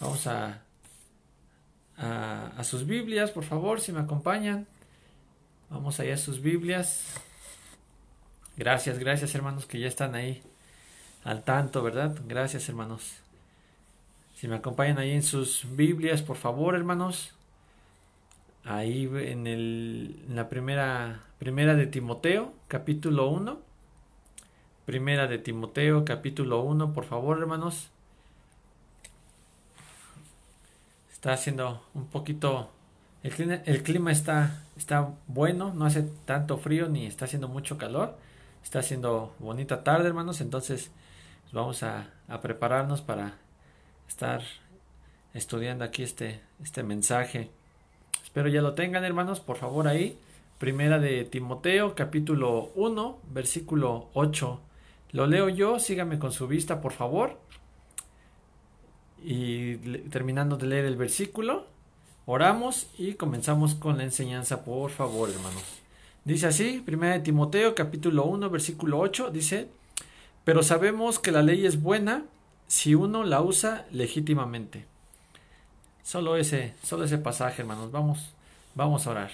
Vamos a, a, sus Biblias, por favor, si me acompañan. Vamos allá a sus Biblias. Gracias, gracias hermanos que ya están ahí al tanto, ¿verdad? Gracias hermanos. Si me acompañan ahí en sus Biblias, por favor, hermanos. Ahí en, el, en la primera, primera de Timoteo, capítulo 1. Primera de Timoteo, capítulo 1, por favor, hermanos. Está haciendo un poquito... El clima, está, está bueno, no hace tanto frío ni está haciendo mucho calor. Está haciendo bonita tarde, hermanos. Entonces vamos a, a prepararnos para estar estudiando aquí este, este mensaje. Espero ya lo tengan, hermanos. Por favor, ahí. Primera de Timoteo, capítulo 1, versículo 8. Lo leo yo, síganme con su vista, por favor. Y terminando de leer el versículo, oramos y comenzamos con la enseñanza, por favor, hermanos. Dice así, Primera de Timoteo, capítulo 1, versículo 8, dice, pero sabemos que la ley es buena si uno la usa legítimamente. Solo ese, solo ese pasaje, hermanos. Vamos, vamos a orar.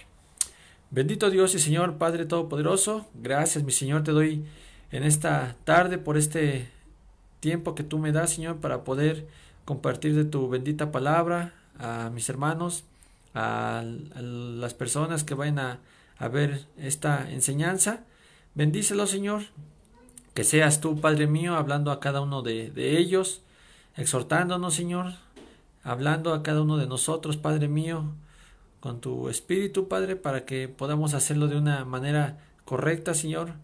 Bendito Dios y Señor Padre Todopoderoso, gracias, mi Señor, te doy en esta tarde por este tiempo que tú me das, Señor, para poder compartir de tu bendita palabra a mis hermanos, a, las personas que vayan a, ver esta enseñanza. Bendícelo, Señor, que seas tú, Padre mío, hablando a cada uno de ellos, exhortándonos, Señor, hablando a cada uno de nosotros, Padre mío, con tu Espíritu, Padre, para que podamos hacerlo de una manera correcta, Señor,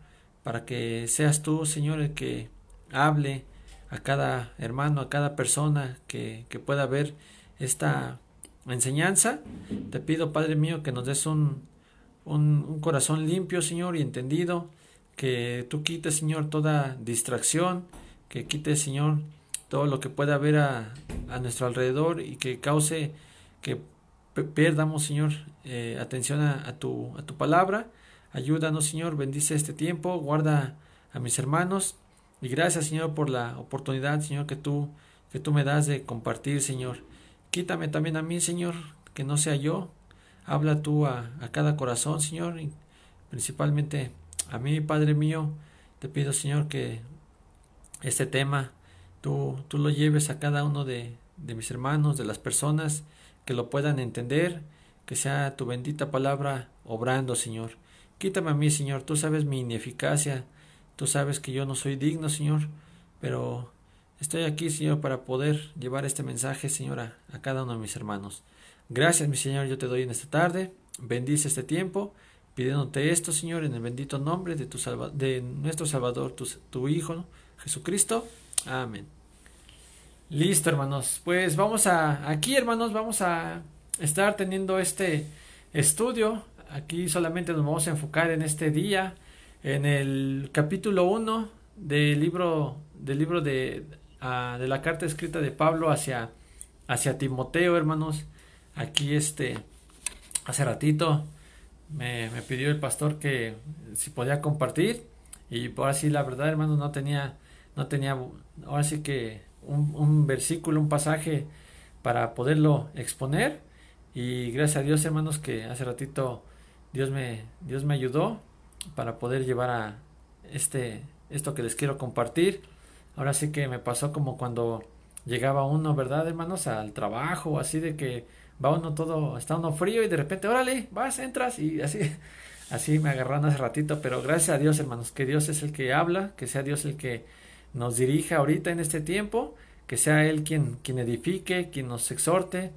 para que seas tú, Señor, el que hable a cada hermano, a cada persona que, que pueda ver esta enseñanza. Te pido, Padre mío, que nos des un, un, corazón limpio, Señor, y entendido, que tú quites, Señor, toda distracción, que quites, Señor, todo lo que pueda haber a, a nuestro alrededor y que cause que perdamos, Señor, eh, atención a, tu, a tu palabra. Ayúdanos, Señor, bendice este tiempo, guarda a mis hermanos y gracias, Señor, por la oportunidad, Señor, que tú, que tú me das de compartir, Señor. Quítame también a mí, Señor, que no sea yo. Habla tú a, a cada corazón, Señor, y principalmente a mí, Padre mío, te pido, Señor, que este tema tú, tú lo lleves a cada uno de, de mis hermanos, de las personas, que lo puedan entender, que sea tu bendita palabra obrando, Señor. Quítame a mí, Señor, tú sabes mi ineficacia, tú sabes que yo no soy digno, Señor, pero estoy aquí, Señor, para poder llevar este mensaje, Señor, a, cada uno de mis hermanos. Gracias, mi Señor, yo te doy en esta tarde, bendice este tiempo pidiéndote esto, Señor, en el bendito nombre de, tu de nuestro Salvador, tu, tu Hijo, Jesucristo. Amén. Listo, hermanos. Pues vamos a, aquí, hermanos, vamos a estar teniendo este estudio. Aquí solamente nos vamos a enfocar en este día, en el capítulo 1 del libro, del libro de, uh, de la carta escrita de Pablo hacia, hacia Timoteo, hermanos. Aquí, este, hace ratito me, me, pidió el pastor que si podía compartir. Y por así la verdad hermano no tenía no tenía ahora sí que un, un, versículo un pasaje para poderlo exponer. Y gracias a Dios hermanos que hace ratito Dios me Dios me ayudó para poder llevar a este esto que les quiero compartir. Ahora sí que me pasó como cuando llegaba uno verdad hermanos al trabajo así de que va uno todo, está uno frío y de repente, órale, vas, entras y así, así me agarraron hace ratito, pero gracias a Dios, hermanos, que Dios es el que habla, que sea Dios el que nos dirija ahorita en este tiempo, que sea Él quien, quien edifique, quien nos exhorte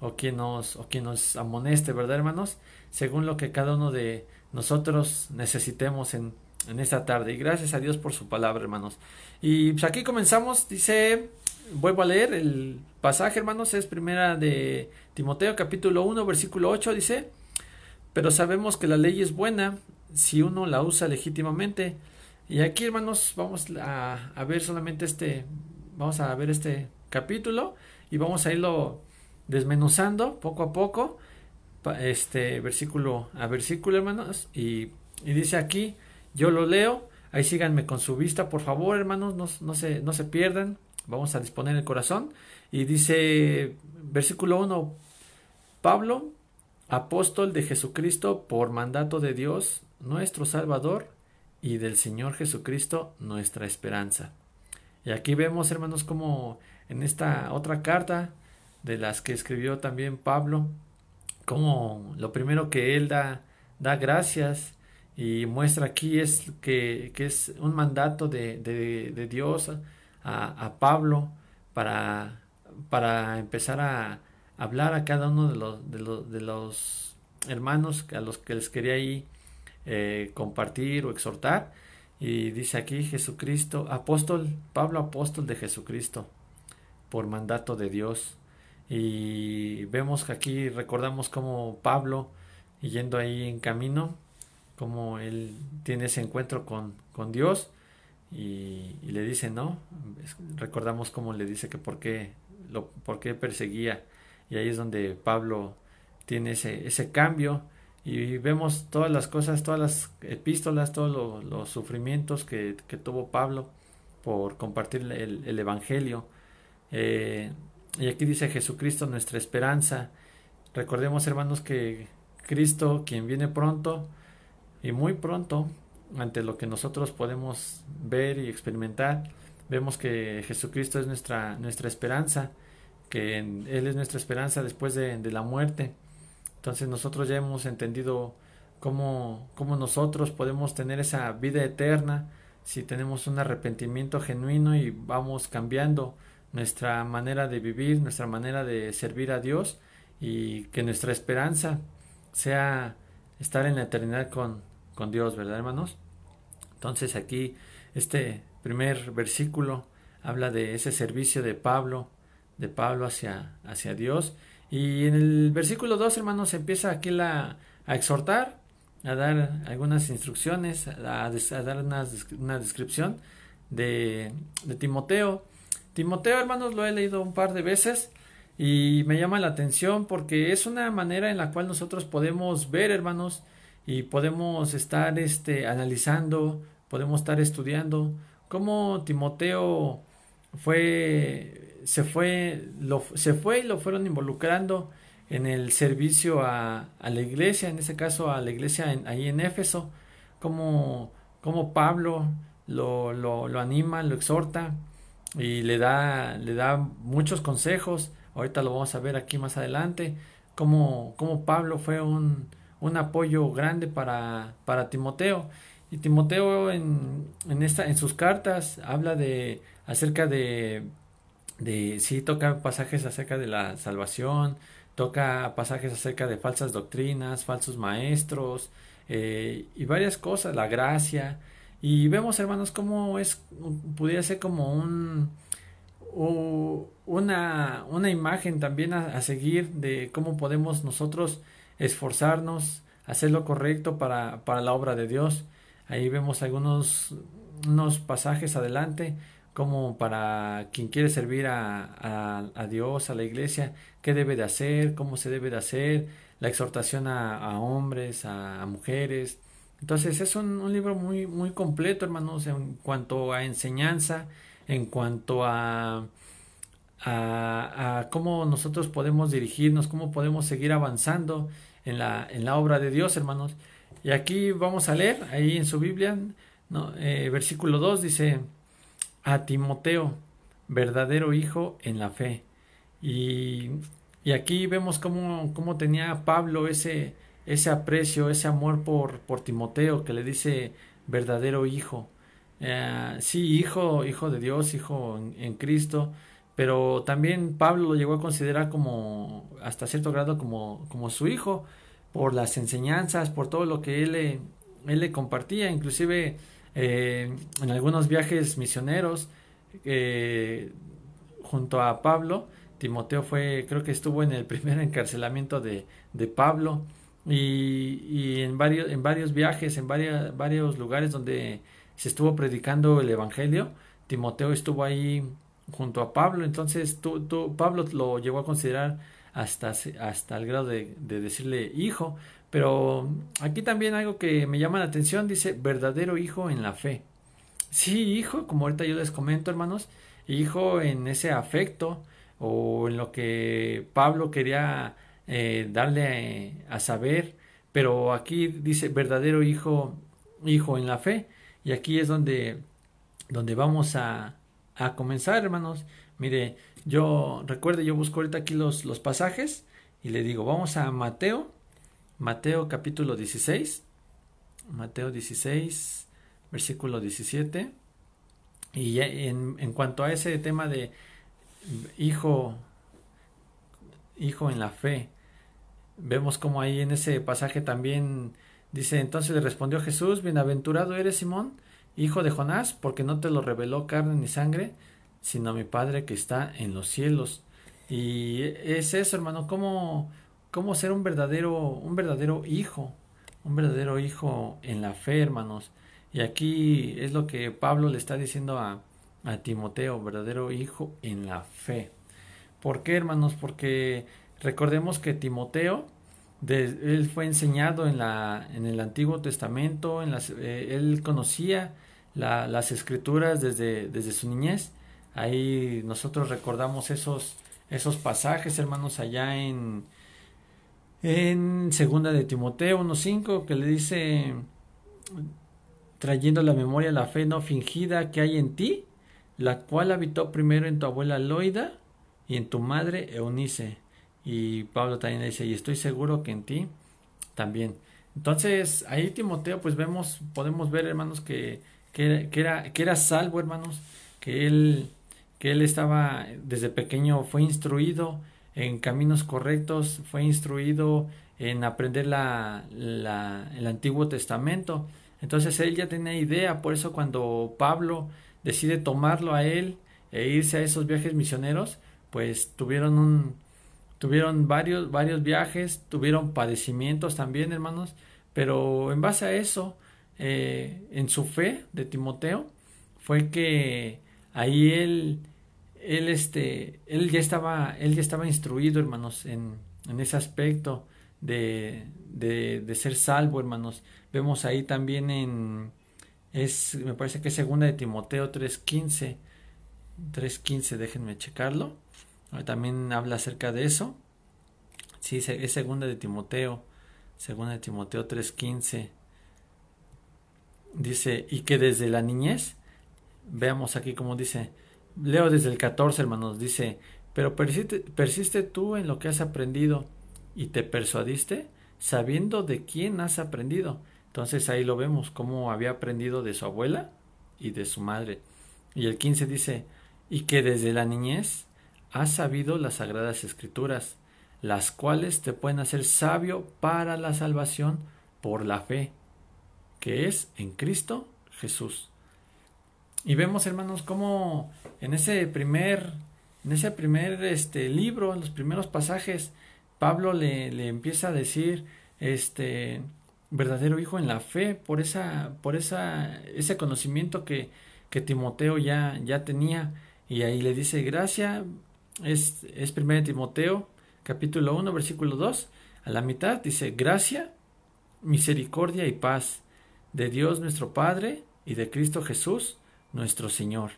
o quien nos, o quien nos amoneste, ¿verdad, hermanos? Según lo que cada uno de nosotros necesitemos en, en esta tarde. Y gracias a Dios por su palabra, hermanos. Y pues aquí comenzamos, dice vuelvo a leer el pasaje, hermanos, es primera de Timoteo capítulo 1, versículo 8, dice, pero sabemos que la ley es buena si uno la usa legítimamente. Y aquí, hermanos, vamos a, a ver solamente este, vamos a ver este capítulo y vamos a irlo desmenuzando poco a poco, este versículo a versículo, hermanos, y, y dice aquí, yo lo leo, ahí síganme con su vista, por favor, hermanos, no, no, se, no se pierdan, Vamos a disponer el corazón Y dice, versículo 1, Pablo, apóstol de Jesucristo por mandato de Dios, nuestro Salvador, y del Señor Jesucristo, nuestra esperanza. Y aquí vemos, hermanos, como en esta otra carta de las que escribió también Pablo, como lo primero que él da, da gracias y muestra aquí es que, es un mandato de, de, Dios a, a, Pablo para, para empezar a hablar a cada uno de los, de los, de los hermanos a los que les quería ahí eh, compartir o exhortar. Y dice aquí Jesucristo, apóstol, Pablo apóstol de Jesucristo, por mandato de Dios. Y vemos que aquí recordamos como Pablo, yendo ahí en camino, como él tiene ese encuentro con, con Dios y, le dice, ¿no? Recordamos cómo le dice que por qué, lo, por qué perseguía. Y ahí es donde Pablo tiene ese, ese cambio y vemos todas las cosas, todas las epístolas, todos los sufrimientos que, tuvo Pablo por compartir el, Evangelio. Eh, y aquí dice Jesucristo nuestra esperanza. Recordemos hermanos que Cristo, quien viene pronto y muy pronto, ante lo que nosotros podemos ver y experimentar, vemos que Jesucristo es nuestra, nuestra esperanza, que Él es nuestra esperanza después de, de la muerte. Entonces nosotros ya hemos entendido cómo, cómo nosotros podemos tener esa vida eterna si tenemos un arrepentimiento genuino y vamos cambiando nuestra manera de vivir, nuestra manera de servir a Dios y que nuestra esperanza sea estar en la eternidad con, con Dios, ¿verdad hermanos? Entonces aquí este primer versículo habla de ese servicio de Pablo, de Pablo hacia, hacia Dios y en el versículo 2, hermanos, empieza aquí la, a exhortar, a dar algunas instrucciones, a, dar una, una descripción de, de, Timoteo. Timoteo, hermanos, lo he leído un par de veces y me llama la atención porque es una manera en la cual nosotros podemos ver, hermanos, y podemos estar este, analizando, podemos estar estudiando cómo Timoteo fue se fue, lo, se fue y lo fueron involucrando en el servicio a, la iglesia, en ese caso a la iglesia en, ahí en Éfeso, como, como Pablo lo, lo, lo, anima, lo exhorta y le da, le da muchos consejos. Ahorita lo vamos a ver aquí más adelante, como, como Pablo fue un, un apoyo grande para, para Timoteo. Y Timoteo en, en, esta, en sus cartas habla de acerca de de sí toca pasajes acerca de la salvación, toca pasajes acerca de falsas doctrinas, falsos maestros eh, y varias cosas, la gracia. Y vemos, hermanos, cómo es, pudiera ser como un, una, una imagen también a, seguir de cómo podemos nosotros esforzarnos, hacer lo correcto para, para la obra de Dios. Ahí vemos algunos unos pasajes adelante como para quien quiere servir a, a, Dios, a la iglesia, qué debe de hacer, cómo se debe de hacer, la exhortación a, hombres, a, mujeres. Entonces es un, libro muy, muy completo, hermanos, en cuanto a enseñanza, en cuanto a, a, cómo nosotros podemos dirigirnos, cómo podemos seguir avanzando en la, en la obra de Dios, hermanos. Y aquí vamos a leer, ahí en su Biblia, ¿no? Eh, versículo 2 dice, a Timoteo, verdadero hijo en la fe. Y, y aquí vemos cómo, cómo, tenía Pablo ese, ese aprecio, ese amor por, por Timoteo, que le dice verdadero hijo. Eh, sí, hijo, hijo de Dios, hijo en, Cristo, pero también Pablo lo llegó a considerar como, hasta cierto grado, como, como su hijo, por las enseñanzas, por todo lo que él le, él le compartía, inclusive eh, en algunos viajes misioneros eh, junto a Pablo. Timoteo fue, creo que estuvo en el primer encarcelamiento de, de Pablo y, y, en, varios, en varios viajes, en varios, varios lugares donde se estuvo predicando el Evangelio, Timoteo estuvo ahí junto a Pablo, entonces tú, Pablo lo llegó a considerar hasta, hasta el grado de, de decirle hijo, pero aquí también algo que me llama la atención dice verdadero hijo en la fe. Sí, hijo, como ahorita yo les comento, hermanos, hijo en ese afecto o en lo que Pablo quería eh, darle a saber, pero aquí dice verdadero hijo, hijo en la fe, y aquí es donde, donde vamos a, a comenzar, hermanos. Mire, yo recuerde, yo busco ahorita aquí los, los pasajes y le digo, vamos a Mateo, Mateo capítulo 16, Mateo 16, versículo 17. Y en, en cuanto a ese tema de hijo, hijo en la fe, vemos como ahí en ese pasaje también dice, entonces le respondió Jesús, bienaventurado eres Simón, hijo de Jonás, porque no te lo reveló carne ni sangre, sino mi Padre que está en los cielos. Y es eso, hermano, cómo, cómo ser un verdadero, un verdadero hijo, un verdadero hijo en la fe, hermanos. Y aquí es lo que Pablo le está diciendo a, a Timoteo, verdadero hijo en la fe. ¿Por qué, hermanos? Porque recordemos que Timoteo, él fue enseñado en, la, en el Antiguo Testamento, en las, eh, él conocía las escrituras desde, desde su niñez. Ahí nosotros recordamos esos, esos pasajes, hermanos, allá en, en segunda de Timoteo 1.5, que le dice, trayendo la memoria la fe no fingida que hay en ti, la cual habitó primero en tu abuela Loida y en tu madre Eunice. Y Pablo también dice, y estoy seguro que en ti también. Entonces, ahí Timoteo, pues vemos, podemos ver, hermanos, que, que, era, que era salvo, hermanos, que él, que él estaba desde pequeño, fue instruido en caminos correctos, fue instruido en aprender la, la, el Antiguo Testamento. Entonces él ya tenía idea, por eso cuando Pablo decide tomarlo a él e irse a esos viajes misioneros, pues tuvieron un tuvieron varios varios viajes, tuvieron padecimientos también, hermanos, pero en base a eso, eh, en su fe de Timoteo, fue que ahí él él este él ya estaba él ya estaba instruido, hermanos, en, en ese aspecto de, de, de ser salvo, hermanos. Vemos ahí también en es, me parece que es segunda de Timoteo 3.15. 3.15, déjenme checarlo. También habla acerca de eso. Sí, es segunda de Timoteo. Segunda de Timoteo 3.15. Dice, y que desde la niñez, veamos aquí como dice, leo desde el 14, hermanos, dice, pero persiste, persiste tú en lo que has aprendido y te persuadiste, sabiendo de quién has aprendido entonces ahí lo vemos, cómo había aprendido de su abuela y de su madre. Y el 15 dice, y que desde la niñez has sabido las sagradas escrituras, las cuales te pueden hacer sabio para la salvación por la fe, que es en Cristo Jesús. Y vemos, hermanos, cómo en ese primer, en ese primer este, libro, en los primeros pasajes, Pablo le, le empieza a decir, este, verdadero hijo en la fe, por esa, por esa, ese conocimiento que, que Timoteo ya, ya tenía. Y ahí le dice, gracia, es, es 1 Timoteo, capítulo 1, versículo 2, a la mitad dice, gracia, misericordia y paz de Dios nuestro Padre y de Cristo Jesús nuestro Señor.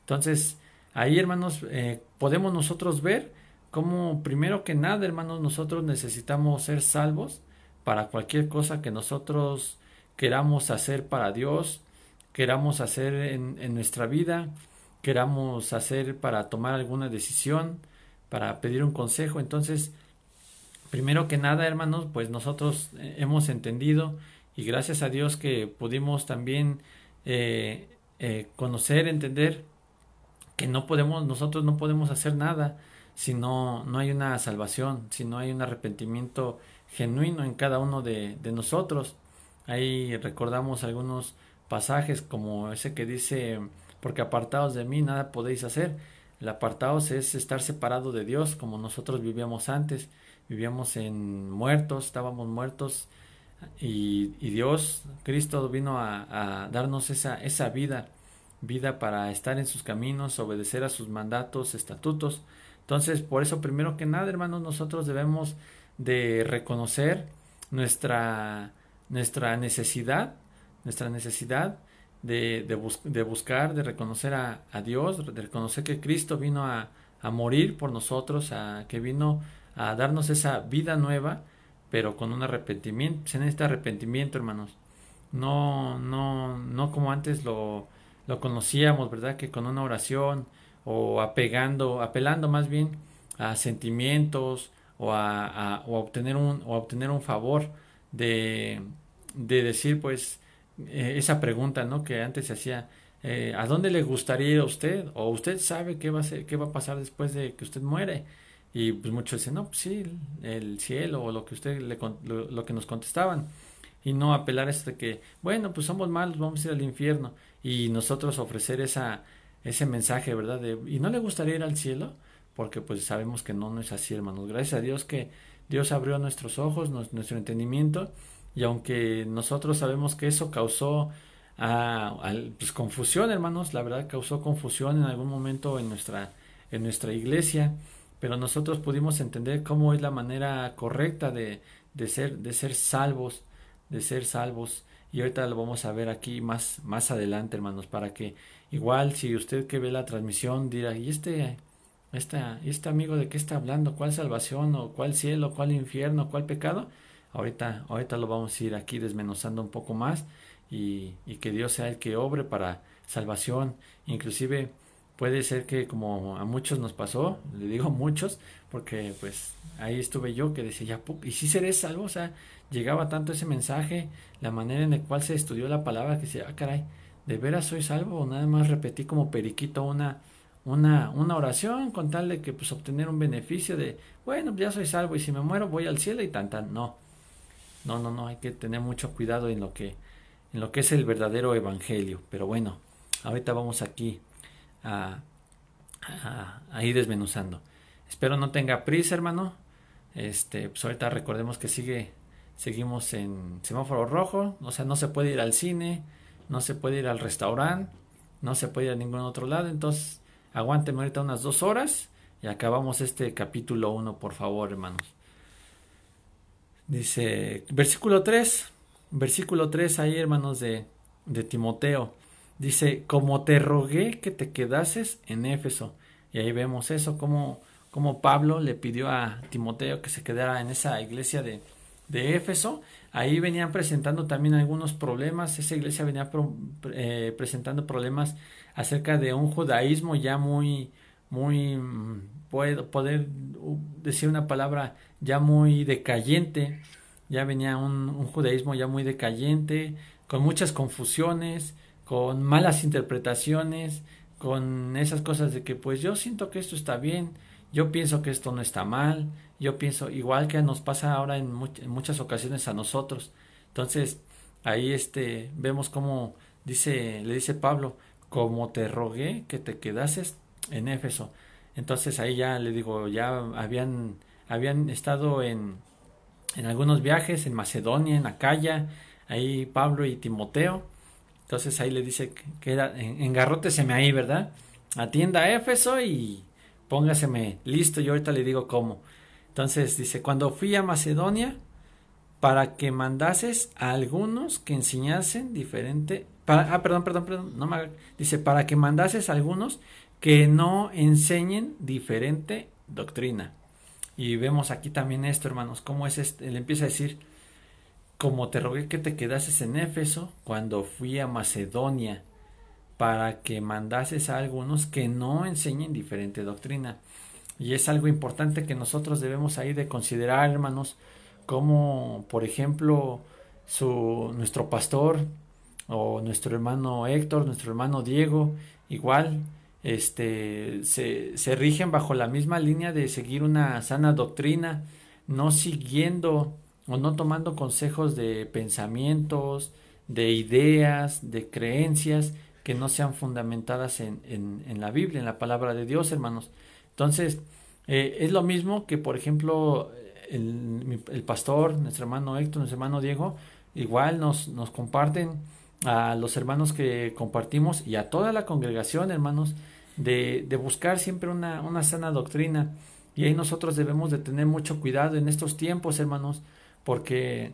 Entonces, ahí hermanos, eh, podemos nosotros ver cómo primero que nada, hermanos, nosotros necesitamos ser salvos para cualquier cosa que nosotros queramos hacer para Dios, queramos hacer en, nuestra vida, queramos hacer para tomar alguna decisión, para pedir un consejo. Entonces, primero que nada, hermanos, pues nosotros eh, hemos entendido y gracias a Dios que pudimos también eh, eh, conocer, entender que no podemos, nosotros no podemos hacer nada si no, no hay una salvación, si no hay un arrepentimiento genuino en cada uno de, de nosotros. Ahí recordamos algunos pasajes como ese que dice, porque apartados de mí nada podéis hacer. El apartados es estar separado de Dios como nosotros vivíamos antes. Vivíamos en muertos, estábamos muertos y, Dios, Cristo vino a, a, darnos esa, esa vida, vida para estar en sus caminos, obedecer a sus mandatos, estatutos. Entonces, por eso, primero que nada, hermanos, nosotros debemos de reconocer nuestra, nuestra necesidad, nuestra necesidad de, de, buscar, de reconocer a, a, Dios, de reconocer que Cristo vino a, a morir por nosotros, a que vino a darnos esa vida nueva, pero con un arrepentimiento. Se necesita arrepentimiento, hermanos. No, no, no como antes lo, lo conocíamos, ¿verdad? Que con una oración o apegando, apelando más bien a sentimientos o a, o obtener un o obtener un favor de, de decir pues eh, esa pregunta, ¿no? Que antes se hacía, eh, ¿a dónde le gustaría ir a usted? O usted sabe qué va a ser, qué va a pasar después de que usted muere. Y pues muchos dicen, no, pues sí, el cielo o lo que usted le, lo, que nos contestaban. Y no apelar a esto de que, bueno, pues somos malos, vamos a ir al infierno. Y nosotros ofrecer esa, ese mensaje, ¿verdad? De, ¿Y no le gustaría ir al cielo? Porque pues sabemos que no, no es así, hermanos. Gracias a Dios que Dios abrió nuestros ojos, nuestro entendimiento y aunque nosotros sabemos que eso causó ah, pues, confusión, hermanos, la verdad causó confusión en algún momento en nuestra, en nuestra iglesia, pero nosotros pudimos entender cómo es la manera correcta de, de, ser, de ser salvos, de ser salvos. Y ahorita lo vamos a ver aquí más, más adelante, hermanos, para que igual si usted que ve la transmisión dirá, ¿y este, esta, este amigo de qué está hablando? ¿Cuál salvación o cuál cielo, cuál infierno, cuál pecado? Ahorita, ahorita lo vamos a ir aquí desmenuzando un poco más y, que Dios sea el que obre para salvación. Inclusive puede ser que como a muchos nos pasó, le digo muchos, porque pues ahí estuve yo que decía, ¿y si seré salvo? O sea, llegaba tanto ese mensaje, la manera en la cual se estudió la palabra, que decía, ah, caray, ¿de veras soy salvo? O nada más repetí como periquito una, una, una oración con tal de que pues obtener un beneficio de, bueno, ya soy salvo y si me muero voy al cielo y tan tan. No, no, no, no, hay que tener mucho cuidado en lo que, en lo que es el verdadero evangelio. Pero bueno, ahorita vamos aquí a, a, ir desmenuzando. Espero no tenga prisa, hermano. Este, pues ahorita recordemos que sigue, seguimos en semáforo rojo, o sea, no se puede ir al cine, no se puede ir al restaurante, no se puede ir a ningún otro lado, entonces aguánteme ahorita unas dos horas y acabamos este capítulo 1, por favor, hermanos. Dice, versículo 3, versículo 3 ahí, hermanos de, de Timoteo. Dice, como te rogué que te quedases en Éfeso. Y ahí vemos eso, como, como Pablo le pidió a Timoteo que se quedara en esa iglesia de, de Éfeso. Ahí venían presentando también algunos problemas. Esa iglesia venía eh, presentando problemas acerca de un judaísmo ya muy, muy, mm, puedo poder decir una palabra ya muy decayente, ya venía un, judaísmo ya muy decayente, con muchas confusiones, con malas interpretaciones, con esas cosas de que pues yo siento que esto está bien, yo pienso que esto no está mal, yo pienso igual que nos pasa ahora en, en muchas ocasiones a nosotros. Entonces, ahí este vemos cómo dice le dice Pablo, como te rogué que te quedases en Éfeso. Entonces ahí ya le digo, ya habían habían estado en, en algunos viajes en Macedonia, en Acaya, ahí Pablo y Timoteo. Entonces ahí le dice que era, engarróteseme ahí, ¿verdad? Atienda a Éfeso y póngaseme listo, yo ahorita le digo cómo. Entonces dice, cuando fui a Macedonia, para que mandases a algunos que enseñasen diferente, para, ah, perdón, perdón, perdón, no me, dice, para que mandases a algunos que no enseñen diferente doctrina. Y vemos aquí también esto, hermanos, cómo es este, él empieza a decir, como te rogué que te quedases en Éfeso cuando fui a Macedonia, para que mandases a algunos que no enseñen diferente doctrina. Y es algo importante que nosotros debemos ahí de considerar, hermanos, como por ejemplo su, nuestro pastor o nuestro hermano Héctor, nuestro hermano Diego, igual este, se, se rigen bajo la misma línea de seguir una sana doctrina, no siguiendo o no tomando consejos de pensamientos, de ideas, de creencias que no sean fundamentadas en, en, la Biblia, en la palabra de Dios, hermanos. Entonces, eh, es lo mismo que, por ejemplo, el, el, pastor, nuestro hermano Héctor, nuestro hermano Diego, igual nos, nos comparten a los hermanos que compartimos y a toda la congregación, hermanos, de, de buscar siempre una, una, sana doctrina. Y ahí nosotros debemos de tener mucho cuidado en estos tiempos, hermanos, porque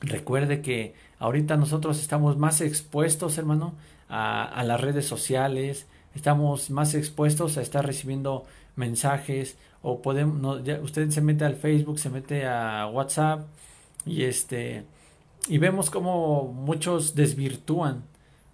recuerde que ahorita nosotros estamos más expuestos, hermano, a, a las redes sociales, estamos más expuestos a estar recibiendo mensajes o podemos usted se mete al Facebook, se mete a WhatsApp y este y vemos como muchos desvirtúan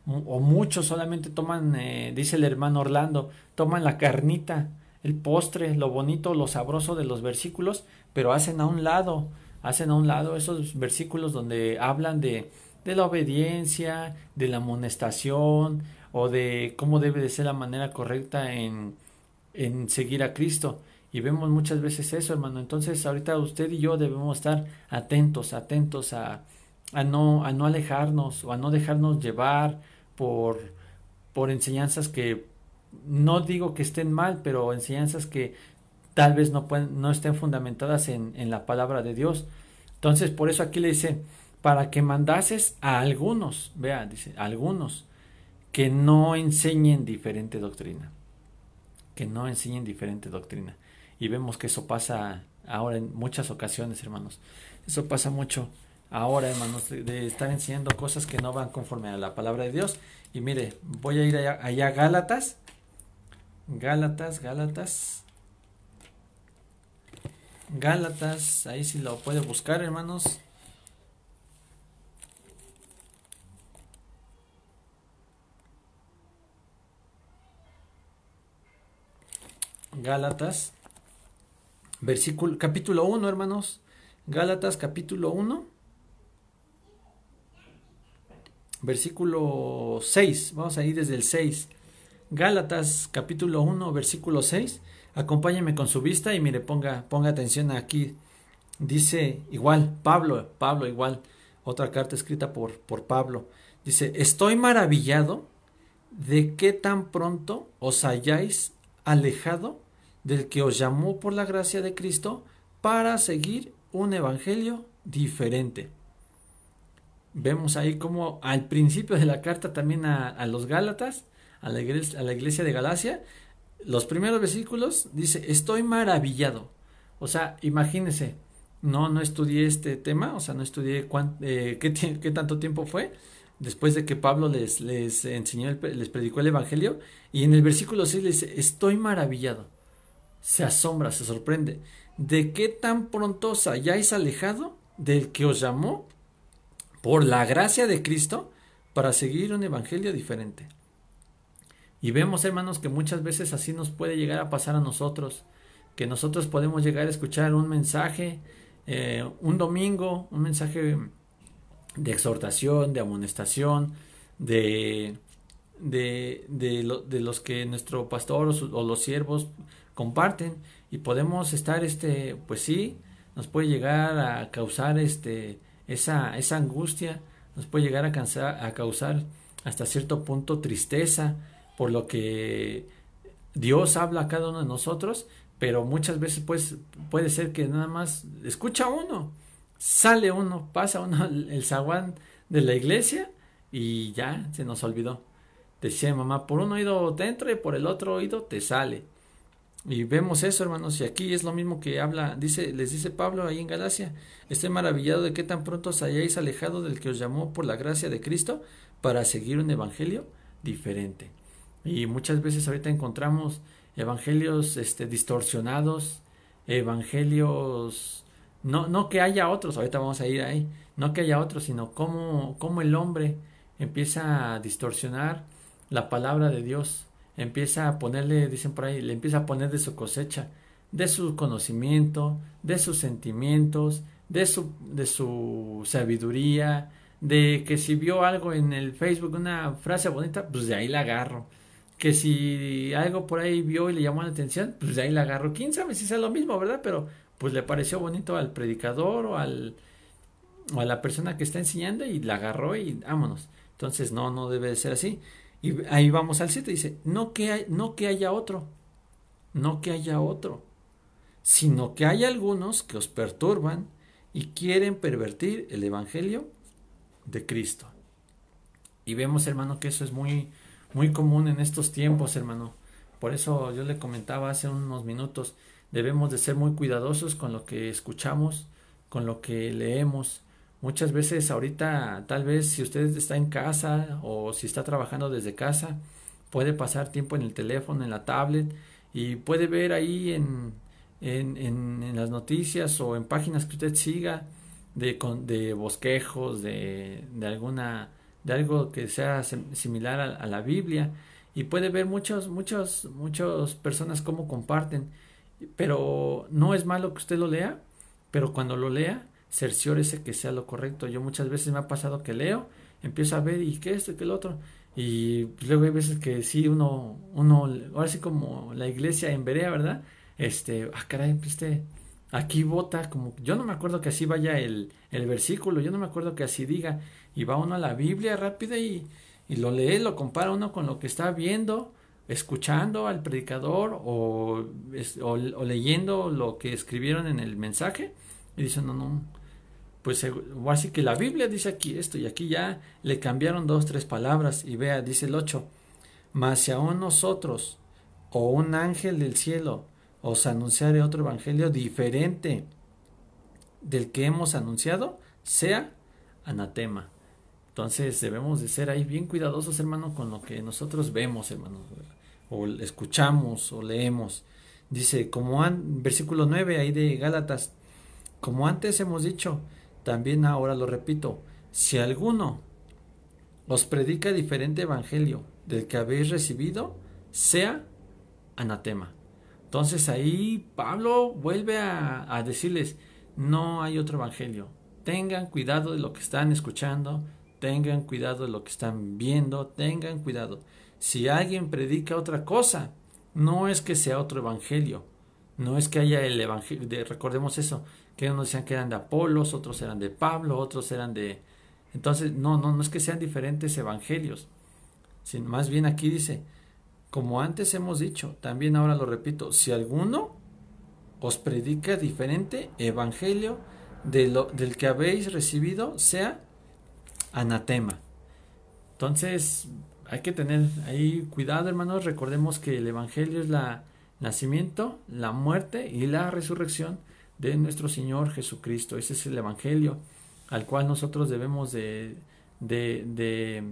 o muchos solamente toman, eh, dice el hermano Orlando, toman la carnita, el postre, lo bonito, lo sabroso de los versículos, pero hacen a un lado, hacen a un lado esos versículos donde hablan de, de la obediencia, de la amonestación o de cómo debe de ser la manera correcta en, en seguir a Cristo. Y vemos muchas veces eso, hermano. Entonces, ahorita usted y yo debemos estar atentos, atentos a, a, no, a no alejarnos o a no dejarnos llevar por, por enseñanzas que no digo que estén mal, pero enseñanzas que tal vez no, pueden, no estén fundamentadas en, en la palabra de Dios. Entonces, por eso aquí le dice, para que mandases a algunos, vea, dice, algunos, que no enseñen diferente doctrina. Que no enseñen diferente doctrina. Y vemos que eso pasa ahora en muchas ocasiones, hermanos. Eso pasa mucho ahora, hermanos, de, estar enseñando cosas que no van conforme a la palabra de Dios. Y mire, voy a ir allá, allá Gálatas. Gálatas, Gálatas. Gálatas, ahí sí lo puede buscar, hermanos. Gálatas, versículo, capítulo 1, hermanos. Gálatas, capítulo 1 versículo 6. Vamos a ir desde el 6. Gálatas capítulo 1, versículo 6. Acompáñeme con su vista y mire, ponga, ponga atención aquí. Dice igual, Pablo, Pablo igual, otra carta escrita por, por Pablo. Dice, estoy maravillado de que tan pronto os hayáis alejado del que os llamó por la gracia de Cristo para seguir un evangelio diferente vemos ahí como al principio de la carta también a, los Gálatas, a la, iglesia, a de Galacia, los primeros versículos dice, estoy maravillado. O sea, imagínense, no, no estudié este tema, o sea, no estudié eh, qué, qué, tanto tiempo fue después de que Pablo les, les enseñó, les predicó el Evangelio, y en el versículo 6 le dice, estoy maravillado. Se asombra, se sorprende. ¿De qué tan pronto os hayáis alejado del que os llamó por la gracia de Cristo para seguir un evangelio diferente. Y vemos, hermanos, que muchas veces así nos puede llegar a pasar a nosotros, que nosotros podemos llegar a escuchar un mensaje eh, un domingo, un mensaje de exhortación, de amonestación, de, de, de, los que nuestro pastor o, los siervos comparten y podemos estar, este, pues sí, nos puede llegar a causar este, esa, esa angustia nos puede llegar a, cansar, a causar hasta cierto punto tristeza por lo que Dios habla a cada uno de nosotros, pero muchas veces pues, puede ser que nada más escucha uno, sale uno, pasa uno el zaguán de la iglesia y ya se nos olvidó. Decía mamá, por un oído te entra y por el otro oído te sale. Y vemos eso, hermanos, y aquí es lo mismo que habla, dice, les dice Pablo ahí en Galacia, estoy maravillado de que tan pronto os hayáis alejado del que os llamó por la gracia de Cristo para seguir un evangelio diferente. Y muchas veces ahorita encontramos evangelios este, distorsionados, evangelios, no, no que haya otros, ahorita vamos a ir ahí, no que haya otros, sino cómo, cómo el hombre empieza a distorsionar la palabra de Dios empieza a ponerle, dicen por ahí, le empieza a poner de su cosecha, de su conocimiento, de sus sentimientos, de su, de su sabiduría, de que si vio algo en el Facebook, una frase bonita, pues de ahí la agarro. Que si algo por ahí vio y le llamó la atención, pues de ahí la agarro. Quién sabe si sea lo mismo, ¿verdad? Pero pues le pareció bonito al predicador o al o a la persona que está enseñando y la agarró y vámonos. Entonces no, no debe de ser así. Y ahí vamos al 7, dice, no que, no que haya otro, no que haya otro, sino que hay algunos que os perturban y quieren pervertir el Evangelio de Cristo. Y vemos, hermano, que eso es muy, muy común en estos tiempos, hermano. Por eso yo le comentaba hace unos minutos, debemos de ser muy cuidadosos con lo que escuchamos, con lo que leemos, Muchas veces ahorita, tal vez si usted está en casa o si está trabajando desde casa, puede pasar tiempo en el teléfono, en la tablet y puede ver ahí en, en, en, las noticias o en páginas que usted siga de, de bosquejos, de, de alguna de algo que sea similar a, la Biblia y puede ver muchos muchos muchas personas cómo comparten pero no es malo que usted lo lea pero cuando lo lea cerciórese que sea lo correcto. Yo muchas veces me ha pasado que leo empiezo a ver y qué esto y qué el otro. Y luego hay veces que sí, uno, uno, ahora sí como la iglesia en Berea, ¿verdad? Este, ah, caray, este, aquí vota, como, yo no me acuerdo que así vaya el, el versículo, yo no me acuerdo que así diga, y va uno a la Biblia rápida y, y lo lee, lo compara uno con lo que está viendo, escuchando al predicador o, o, o leyendo lo que escribieron en el mensaje, y dice, no, no, pues así que la Biblia dice aquí esto y aquí ya le cambiaron dos, tres palabras y vea, dice el 8, mas si aún nosotros o un ángel del cielo os anunciare otro evangelio diferente del que hemos anunciado, sea anatema. Entonces debemos de ser ahí bien cuidadosos, hermano, con lo que nosotros vemos, hermano, o escuchamos o leemos. Dice, como an, versículo 9 ahí de Gálatas, como antes hemos dicho, también ahora lo repito, si alguno os predica diferente evangelio del que habéis recibido, sea anatema. Entonces ahí Pablo vuelve a, decirles, no hay otro evangelio. Tengan cuidado de lo que están escuchando, tengan cuidado de lo que están viendo, tengan cuidado. Si alguien predica otra cosa, no es que sea otro evangelio, no es que haya el evangelio, recordemos eso, que unos decían que eran de Apolos, otros eran de Pablo, otros eran de... Entonces, no, no, no es que sean diferentes evangelios, sino más bien aquí dice, como antes hemos dicho, también ahora lo repito, si alguno os predica diferente evangelio de lo, del que habéis recibido, sea anatema. Entonces, hay que tener ahí cuidado, hermanos. Recordemos que el evangelio es la nacimiento, la muerte y la resurrección de nuestro Señor Jesucristo. Ese es el Evangelio al cual nosotros debemos de, de, de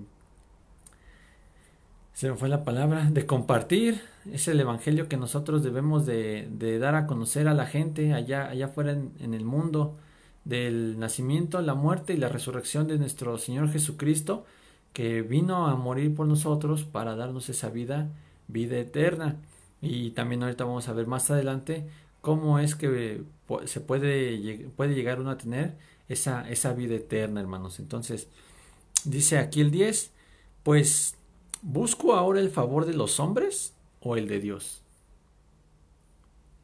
se me fue la palabra, de compartir. Es el Evangelio que nosotros debemos de, de dar a conocer a la gente allá, allá afuera en, en, el mundo del nacimiento, la muerte y la resurrección de nuestro Señor Jesucristo, que vino a morir por nosotros para darnos esa vida, vida eterna. Y también ahorita vamos a ver más adelante cómo es que se puede, puede llegar uno a tener esa, esa vida eterna, hermanos. Entonces, dice aquí el 10, pues, ¿busco ahora el favor de los hombres o el de Dios?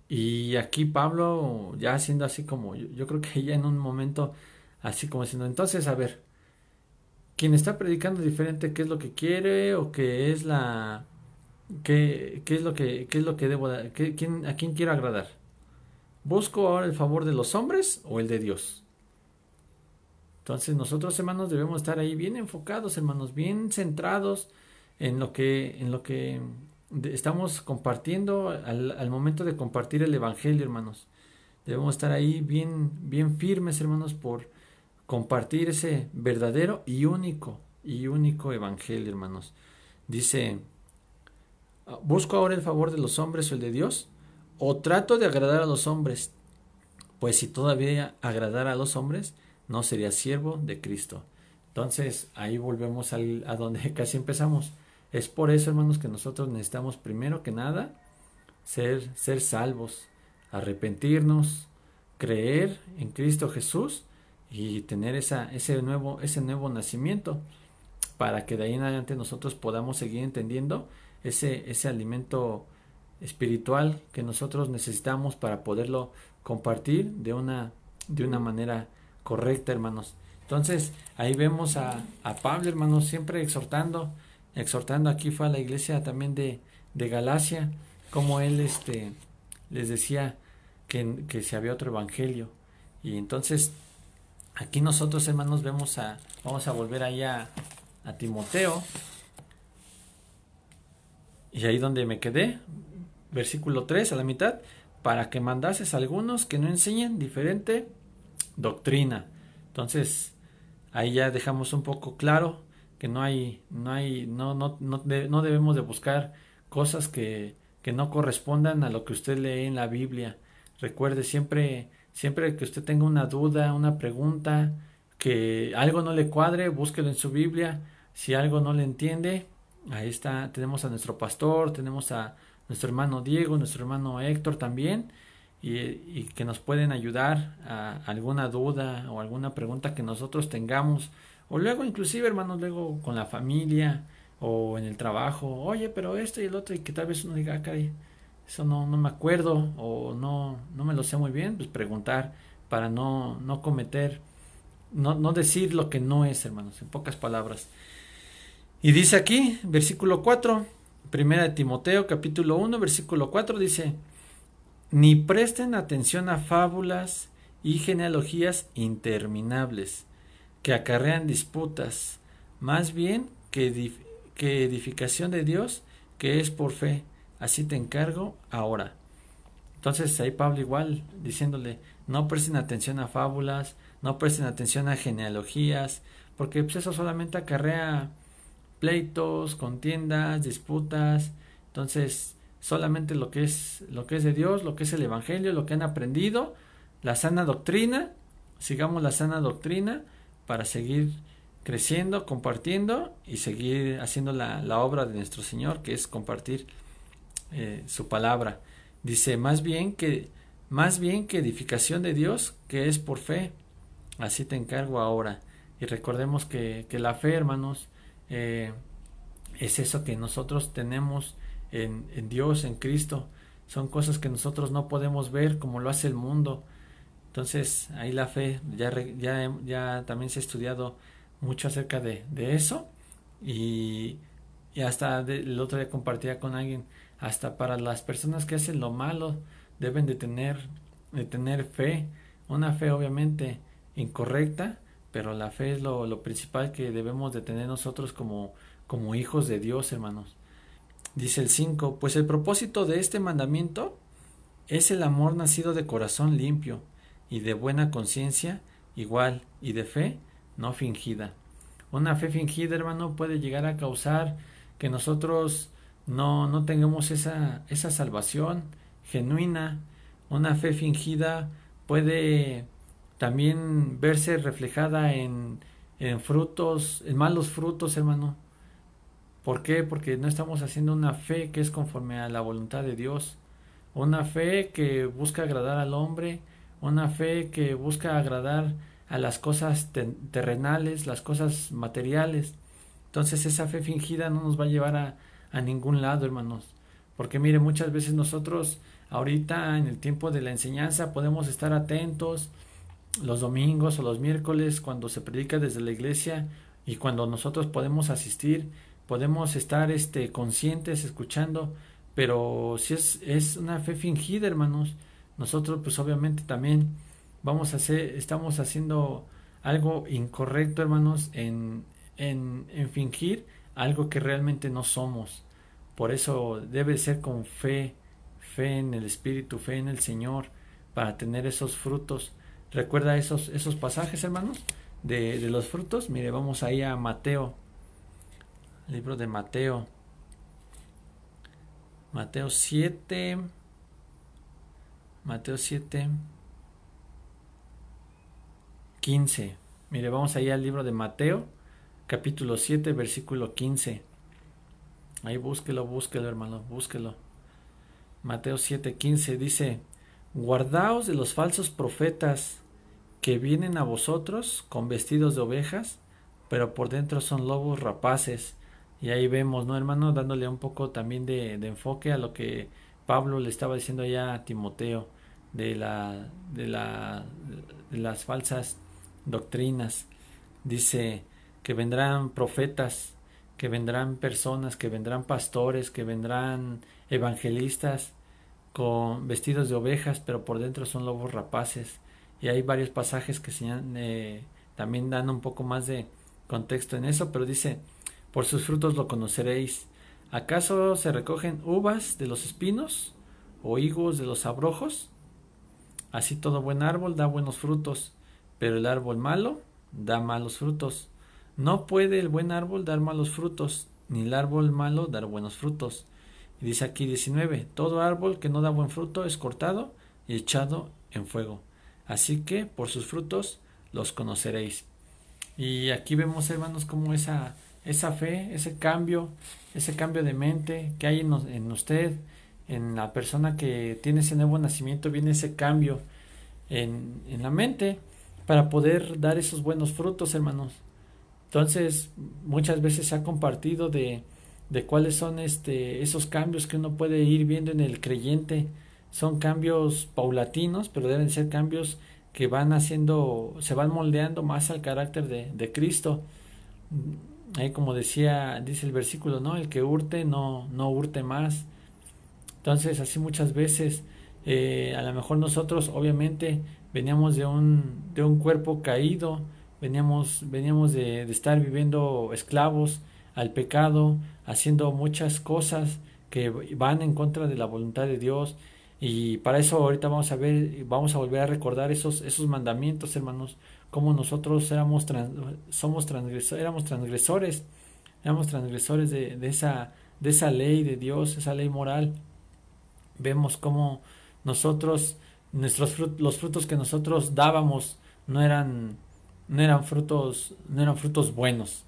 Y aquí Pablo, ya haciendo así como, yo, creo que ya en un momento, así como diciendo, entonces, a ver, quien está predicando diferente, ¿qué es lo que quiere o qué es la... ¿Qué, qué es lo que qué es lo que debo qué, quién, a quién quiero agradar? ¿Busco ahora el favor de los hombres o el de Dios? Entonces nosotros hermanos debemos estar ahí bien enfocados, hermanos, bien centrados en lo que, en lo que estamos compartiendo al, momento de compartir el Evangelio, hermanos. Debemos estar ahí bien, bien firmes, hermanos, por compartir ese verdadero y único y único Evangelio, hermanos. Dice, ¿busco ahora el favor de los hombres o el de Dios? O trato de agradar a los hombres, pues si todavía agradara a los hombres, no sería siervo de Cristo. Entonces ahí volvemos al, a donde casi empezamos. Es por eso, hermanos, que nosotros necesitamos primero que nada ser, ser salvos, arrepentirnos, creer en Cristo Jesús y tener esa, ese, nuevo, ese nuevo nacimiento para que de ahí en adelante nosotros podamos seguir entendiendo ese, ese alimento espiritual que nosotros necesitamos para poderlo compartir de una, de una manera correcta, hermanos. Entonces, ahí vemos a, a Pablo, hermanos, siempre exhortando, exhortando aquí fue a la iglesia también de, de Galacia, como él este, les decía que, que si había otro evangelio. Y entonces, aquí nosotros, hermanos, vemos a, vamos a volver allá a Timoteo. Y ahí donde me quedé, versículo 3 a la mitad, para que mandases a algunos que no enseñen diferente doctrina. Entonces, ahí ya dejamos un poco claro que no hay, no hay, no, no, no, no debemos de buscar cosas que que no correspondan a lo que usted lee en la Biblia. Recuerde siempre, siempre que usted tenga una duda, una pregunta, que algo no le cuadre, búsquelo en su Biblia. Si algo no le entiende, ahí está, tenemos a nuestro pastor, tenemos a nuestro hermano Diego, nuestro hermano Héctor también, y, que nos pueden ayudar a alguna duda o alguna pregunta que nosotros tengamos, o luego inclusive hermanos, luego con la familia o en el trabajo, oye, pero esto y el otro, y que tal vez uno diga, ah, eso no, no me acuerdo o no, no me lo sé muy bien, pues preguntar para no, no cometer no, no decir lo que no es, hermanos, en pocas palabras. Y dice aquí, versículo 4, primera de Timoteo, capítulo 1, versículo 4, dice, ni presten atención a fábulas y genealogías interminables que acarrean disputas, más bien que, edificación de Dios que es por fe. Así te encargo ahora. Entonces ahí Pablo igual diciéndole, no presten atención a fábulas, no presten atención a genealogías, porque pues, eso solamente acarrea pleitos, contiendas, disputas. Entonces, solamente lo que es lo que es de Dios, lo que es el evangelio, lo que han aprendido, la sana doctrina, sigamos la sana doctrina para seguir creciendo, compartiendo y seguir haciendo la, la obra de nuestro Señor, que es compartir eh, su palabra. Dice, más bien que más bien que edificación de Dios, que es por fe. Así te encargo ahora. Y recordemos que, que la fe, hermanos, eh, es eso que nosotros tenemos en, Dios, en Cristo. Son cosas que nosotros no podemos ver como lo hace el mundo. Entonces, ahí la fe, ya, ya, ya también se ha estudiado mucho acerca de, de eso. Y, y hasta el otro día compartía con alguien, hasta para las personas que hacen lo malo, deben de tener, de tener fe. Una fe obviamente incorrecta, pero la fe es lo, lo principal que debemos de tener nosotros como, como hijos de Dios, hermanos. Dice el 5, pues el propósito de este mandamiento es el amor nacido de corazón limpio y de buena conciencia igual y de fe no fingida. Una fe fingida, hermano, puede llegar a causar que nosotros no, no tengamos esa, esa salvación genuina. Una fe fingida puede también verse reflejada en, en frutos, en malos frutos, hermano. ¿Por qué? Porque no estamos haciendo una fe que es conforme a la voluntad de Dios. Una fe que busca agradar al hombre, una fe que busca agradar a las cosas terrenales, las cosas materiales. Entonces esa fe fingida no nos va a llevar a, a ningún lado, hermanos. Porque mire, muchas veces nosotros ahorita en el tiempo de la enseñanza podemos estar atentos, los domingos o los miércoles cuando se predica desde la iglesia y cuando nosotros podemos asistir, podemos estar este conscientes escuchando, pero si es, es una fe fingida, hermanos, nosotros pues obviamente también vamos a hacer, estamos haciendo algo incorrecto, hermanos, en, en, en fingir algo que realmente no somos. Por eso debe ser con fe, fe en el Espíritu, fe en el Señor, para tener esos frutos ¿Recuerda esos, esos pasajes, hermanos? De, de los frutos. Mire, vamos ahí a Mateo. Libro de Mateo. Mateo 7. Mateo 7. 15. Mire, vamos ahí al libro de Mateo, capítulo 7, versículo 15. Ahí búsquelo, búsquelo, hermano, búsquelo. Mateo 7, 15 dice, Guardaos de los falsos profetas que vienen a vosotros con vestidos de ovejas, pero por dentro son lobos rapaces. Y ahí vemos, ¿no, hermano? Dándole un poco también de, enfoque a lo que Pablo le estaba diciendo ya a Timoteo de, la, de, la, de las falsas doctrinas. Dice que vendrán profetas, que vendrán personas, que vendrán pastores, que vendrán evangelistas con vestidos de ovejas, pero por dentro son lobos rapaces y hay varios pasajes que eh, también dan un poco más de contexto en eso, pero dice, por sus frutos lo conoceréis. ¿Acaso se recogen uvas de los espinos o higos de los abrojos? Así todo buen árbol da buenos frutos, pero el árbol malo da malos frutos. No puede el buen árbol dar malos frutos, ni el árbol malo dar buenos frutos. Y dice aquí 19, todo árbol que no da buen fruto es cortado y echado en fuego. Así que por sus frutos los conoceréis. Y aquí vemos, hermanos, como esa, esa fe, ese cambio, ese cambio de mente que hay en, usted, en la persona que tiene ese nuevo nacimiento, viene ese cambio en, en la mente para poder dar esos buenos frutos, hermanos. Entonces, muchas veces se ha compartido de, de cuáles son este, esos cambios que uno puede ir viendo en el creyente. Son cambios paulatinos, pero deben ser cambios que van haciendo, se van moldeando más al carácter de, de Cristo. Ahí como decía, dice el versículo, ¿no? El que hurte, no, no hurte más. Entonces, así muchas veces, eh, a lo mejor nosotros, obviamente, veníamos de un, de un cuerpo caído, veníamos, veníamos de, de estar viviendo esclavos al pecado, haciendo muchas cosas que van en contra de la voluntad de Dios. Y para eso ahorita vamos a ver, vamos a volver a recordar esos, esos mandamientos, hermanos, como nosotros éramos somos transgresores, éramos transgresores, éramos transgresores de, de, esa, de esa ley de Dios, esa ley moral. Vemos cómo nosotros nuestros los frutos que nosotros dábamos no eran no eran frutos no eran frutos buenos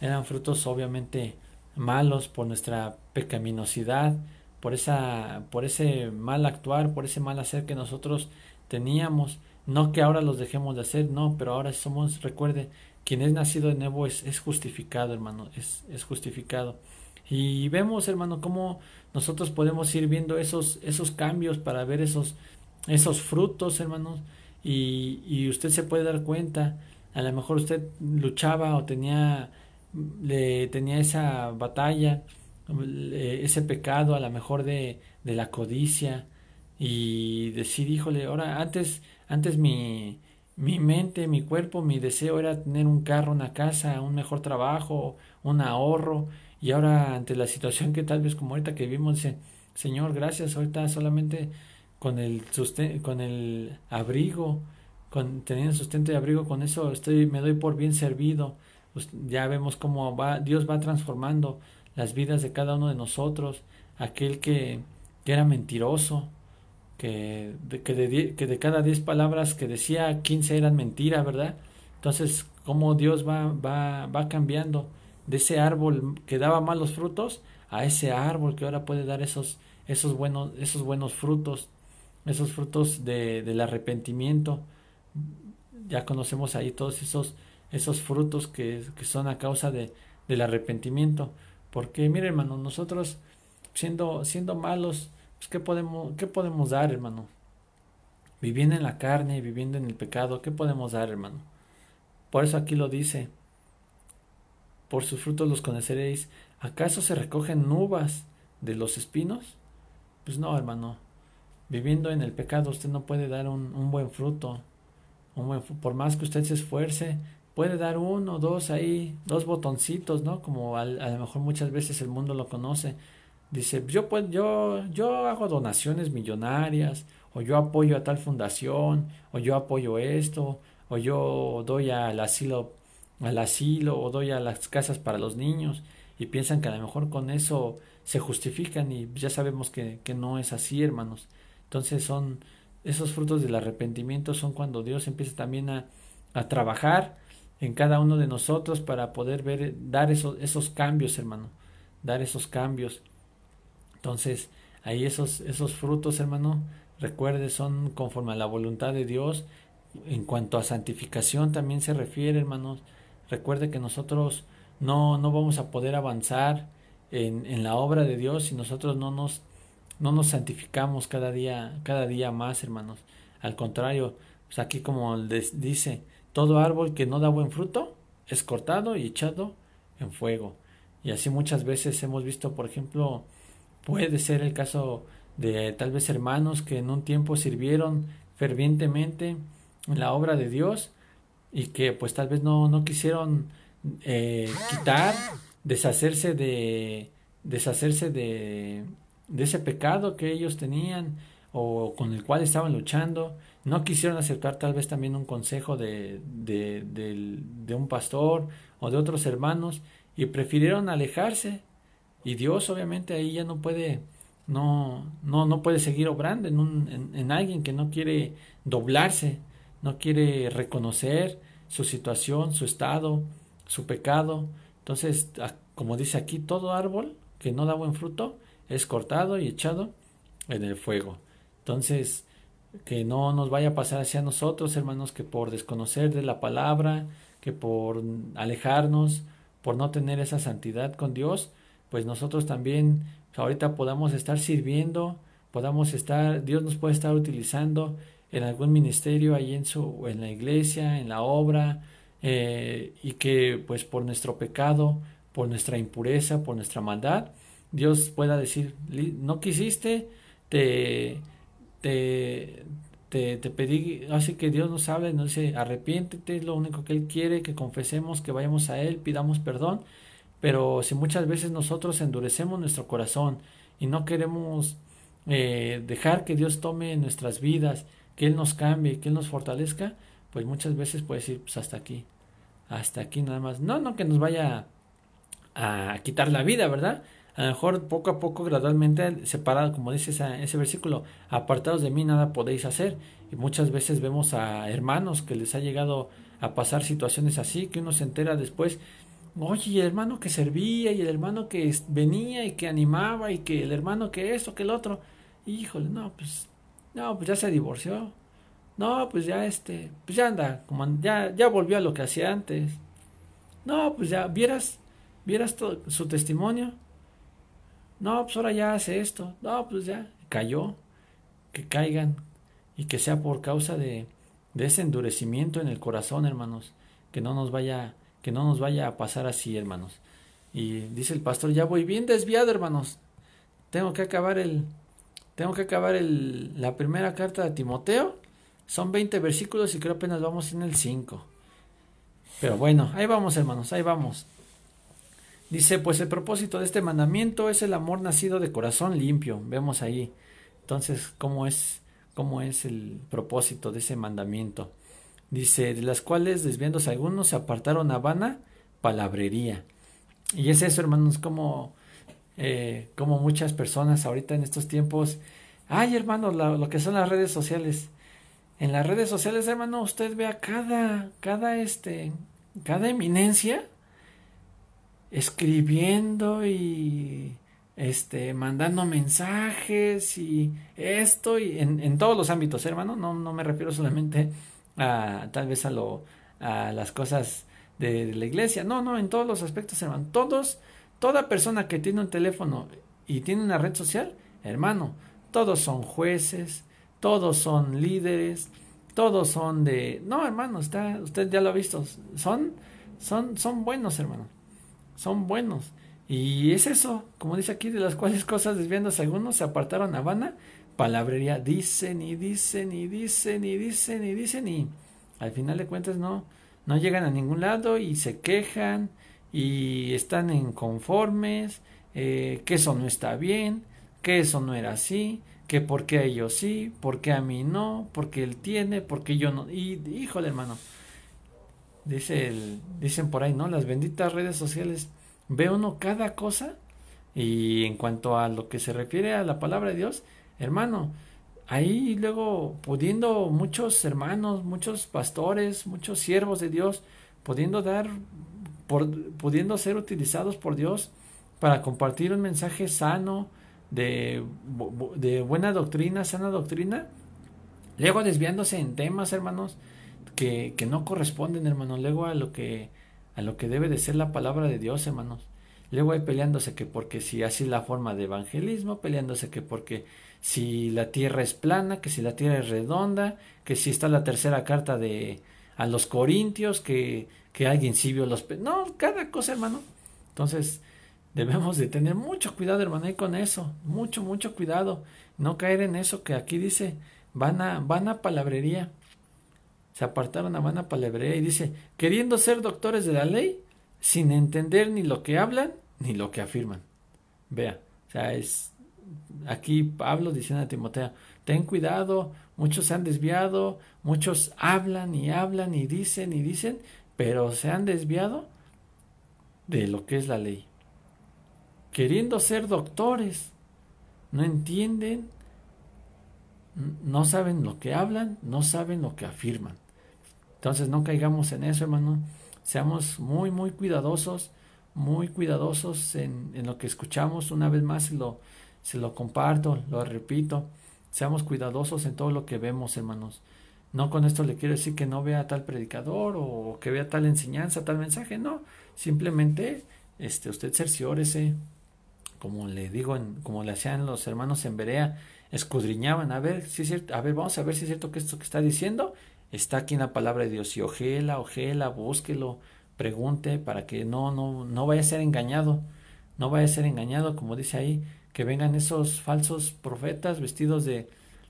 eran frutos obviamente malos por nuestra pecaminosidad por esa por ese mal actuar por ese mal hacer que nosotros teníamos. No que ahora los dejemos de hacer no pero ahora somos recuerde quien es nacido de nuevo es, es justificado hermano es, es justificado. Y vemos hermano cómo nosotros podemos ir viendo esos esos cambios para ver esos esos frutos, hermanos, y, y usted se puede dar cuenta, a lo mejor usted luchaba o tenía, le, tenía esa batalla, ese pecado a lo mejor de, de la codicia, y decir, híjole, ahora antes, antes mi, mi mente, mi cuerpo, mi deseo era tener un carro, una casa, un mejor trabajo, un ahorro, y ahora ante la situación que tal vez como ahorita que vivimos, dice, Señor, gracias, ahorita solamente con el, con el abrigo, con, teniendo sustento y abrigo, con eso estoy, me doy por bien servido. Pues ya vemos cómo va, Dios va transformando las vidas de cada uno de nosotros. Aquel que, que era mentiroso, que de, que, de, que de cada diez palabras que decía, quince eran mentira, ¿verdad? Entonces, cómo Dios va, va, va cambiando de ese árbol que daba malos frutos a ese árbol que ahora puede dar esos, esos, buenos, esos buenos frutos esos frutos de, del arrepentimiento. Ya conocemos ahí todos esos, esos frutos que, que son a causa de, del arrepentimiento. Porque, mire, hermano, nosotros siendo, siendo malos, pues, ¿qué, podemos, ¿qué podemos dar, hermano? Viviendo en la carne, viviendo en el pecado, ¿qué podemos dar, hermano? Por eso aquí lo dice. Por sus frutos los conoceréis. ¿Acaso se recogen uvas de los espinos? Pues no, hermano viviendo en el pecado usted no puede dar un, un buen fruto. Un buen, por más que usted se esfuerce, puede dar uno, dos ahí, dos botoncitos, ¿no? Como a, a lo mejor muchas veces el mundo lo conoce. Dice, yo, pues, yo, yo hago donaciones millonarias, o yo apoyo a tal fundación, o yo apoyo esto, o yo doy al asilo, al asilo, o doy a las casas para los niños, y piensan que a lo mejor con eso se justifican, y ya sabemos que, que no es así, hermanos. Entonces son esos frutos del arrepentimiento son cuando Dios empieza también a, a trabajar en cada uno de nosotros para poder ver, dar esos, esos cambios, hermano, dar esos cambios. Entonces, ahí esos, esos frutos, hermano, recuerde, son conforme a la voluntad de Dios. En cuanto a santificación también se refiere, hermanos. Recuerde que nosotros no, no vamos a poder avanzar en, en la obra de Dios si nosotros no nos no nos santificamos cada día, cada día más, hermanos. Al contrario, pues aquí como dice, todo árbol que no da buen fruto es cortado y echado en fuego. Y así muchas veces hemos visto, por ejemplo, puede ser el caso de tal vez hermanos que en un tiempo sirvieron fervientemente en la obra de Dios y que pues tal vez no, no quisieron eh, quitar, deshacerse de deshacerse de de ese pecado que ellos tenían o con el cual estaban luchando. No quisieron aceptar tal vez también un consejo de, de, de, un pastor o de otros hermanos y prefirieron alejarse Y Dios obviamente ahí ya no puede, no, no, no puede seguir obrando en, un, en, alguien que no quiere doblarse, no quiere reconocer su situación, su estado, su pecado. Entonces, como dice aquí, todo árbol que no da buen fruto es cortado y echado en el fuego. Entonces, que no nos vaya a pasar hacia nosotros, hermanos, que por desconocer de la palabra, que por alejarnos, por no tener esa santidad con Dios, pues nosotros también ahorita podamos estar sirviendo, podamos estar, Dios nos puede estar utilizando en algún ministerio ahí en su, en la iglesia, en la obra, eh, y que pues por nuestro pecado, por nuestra impureza, por nuestra maldad, Dios pueda decir, no quisiste, te, te, te, te, pedí, así que Dios nos habla, nos dice, arrepiéntete, es lo único que Él quiere, que confesemos, que vayamos a Él, pidamos perdón, pero si muchas veces nosotros endurecemos nuestro corazón y no queremos eh, dejar que Dios tome nuestras vidas, que Él nos cambie, que Él nos fortalezca, pues muchas veces puede decir, pues hasta aquí, hasta aquí nada más. No, no que nos vaya a quitar la vida, ¿verdad? A lo mejor poco a poco, gradualmente, separado, como dice ese, versículo, apartados de mí nada podéis hacer. Y muchas veces vemos a hermanos que les ha llegado a pasar situaciones así, que uno se entera después, oye, y el hermano que servía, y el hermano que venía y que animaba, y que el hermano que esto, que el otro. Híjole, no, pues, no, pues ya se divorció. No, pues ya este, pues ya anda, como ya, ya volvió a lo que hacía antes. No, pues ya, vieras, vieras su testimonio no, pues ahora ya hace esto. No, pues ya cayó. Que caigan y que sea por causa de, ese endurecimiento en el corazón, hermanos. Que no nos vaya, que no nos vaya a pasar así, hermanos. Y dice el pastor, ya voy bien desviado, hermanos. Tengo que acabar el, tengo que acabar el, la primera carta de Timoteo. Son 20 versículos y creo apenas vamos en el 5. Pero bueno, ahí vamos, hermanos, ahí vamos. Dice, pues el propósito de este mandamiento es el amor nacido de corazón limpio. Vemos ahí. Entonces, ¿cómo es, cómo es el propósito de ese mandamiento? Dice, de las cuales desviándose algunos se apartaron a vana palabrería. Y es eso, hermanos, como, eh, como muchas personas ahorita en estos tiempos. Ay, hermanos, lo que son las redes sociales. En las redes sociales, hermano, usted vea cada, cada, este, cada eminencia escribiendo y este mandando mensajes y esto y en, en todos los ámbitos hermano no, no me refiero solamente a tal vez a lo a las cosas de, la iglesia. No no en todos los aspectos hermano. Todos toda persona que tiene un teléfono y tiene una red social hermano todos son jueces todos son líderes todos son de no hermano está usted ya lo ha visto son son son buenos hermano son buenos. Y es eso, como dice aquí, de las cuales cosas desviándose algunos se apartaron a vana, palabrería, dicen y dicen y dicen y dicen y dicen y al final de cuentas no, no llegan a ningún lado y se quejan y están inconformes, eh, que eso no está bien, que eso no era así, que por qué a ellos sí, por qué a mí no, porque él tiene, porque yo no. Y híjole hermano, dice el, dicen por ahí, ¿no? Las benditas redes sociales, ve uno cada cosa y en cuanto a lo que se refiere a la palabra de Dios, hermano, ahí luego pudiendo muchos hermanos, muchos pastores, muchos siervos de Dios, pudiendo dar, por, pudiendo ser utilizados por Dios para compartir un mensaje sano, de, de buena doctrina, sana doctrina, luego desviándose en temas, hermanos, que, no corresponden, hermanos, luego a lo que a lo que debe de ser la palabra de Dios, hermanos. Luego hay peleándose que porque si así la forma de evangelismo, peleándose que porque si la tierra es plana, que si la tierra es redonda, que si está la tercera carta de a los corintios, que, que alguien sí vio los... No, cada cosa, hermano. Entonces, debemos de tener mucho cuidado, hermano, ahí con eso. Mucho, mucho cuidado. No caer en eso que aquí dice, van a, van a palabrería se apartaron a Vana Palabrea y dice, queriendo ser doctores de la ley, sin entender ni lo que hablan ni lo que afirman. Vea, o sea, es aquí Pablo diciendo a Timoteo, ten cuidado, muchos se han desviado, muchos hablan y hablan y dicen y dicen, pero se han desviado de lo que es la ley. queriendo ser doctores, no entienden, no saben lo que hablan, no saben lo que afirman. Entonces no caigamos en eso, hermano. Seamos muy, muy cuidadosos, muy cuidadosos en, en lo que escuchamos. Una vez más se lo, se lo comparto, lo repito. Seamos cuidadosos en todo lo que vemos, hermanos. No con esto le quiero decir que no vea tal predicador o que vea tal enseñanza, tal mensaje, no. Simplemente este, usted cerciórese, como le digo, como le hacían los hermanos en Berea, escudriñaban, a ver si es cierto, a ver, vamos a ver si es cierto que esto que está diciendo está aquí en la palabra de Dios. Y ojela, ojela, búsquelo, pregunte para que no, no, no vaya a ser engañado, no vaya a ser engañado, como dice ahí, que vengan esos falsos profetas vestidos de,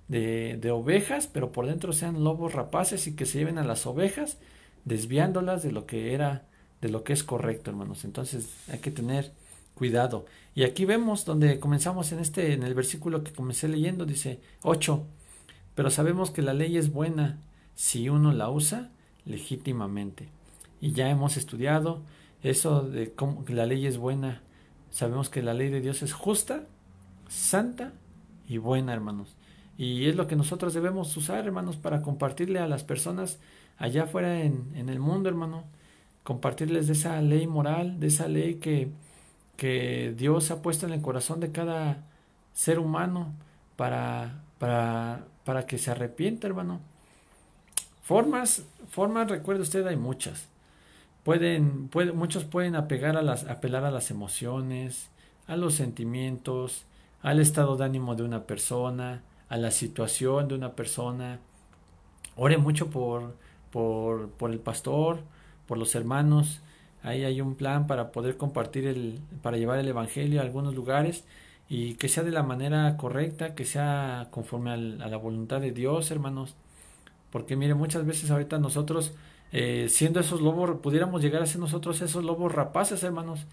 de, ovejas, pero por dentro sean lobos rapaces y que se lleven a las ovejas, desviándolas de lo que era, de lo que es correcto, hermanos. Entonces hay que tener cuidado. Y aquí vemos donde comenzamos en este, en el versículo que comencé leyendo, dice 8, pero sabemos que la ley es buena si uno la usa legítimamente. Y ya hemos estudiado eso de cómo la ley es buena. Sabemos que la ley de Dios es justa, santa y buena, hermanos. Y es lo que nosotros debemos usar, hermanos, para compartirle a las personas allá afuera en, en el mundo, hermano. Compartirles de esa ley moral, de esa ley que, que Dios ha puesto en el corazón de cada ser humano para, para, para que se arrepienta, hermano. Formas, formas, recuerde usted, hay muchas. Pueden, puede, muchos pueden apegar a las, apelar a las emociones, a los sentimientos, al estado de ánimo de una persona, a la situación de una persona. Ore mucho por, por, por el pastor, por los hermanos, Ahí hay un plan para poder compartir el, para llevar el evangelio a algunos lugares y que sea de la manera correcta, que sea conforme a la voluntad de Dios, hermanos. Porque mire, muchas veces ahorita nosotros, eh, siendo esos lobos, pudiéramos llegar a ser nosotros esos lobos rapaces, hermanos,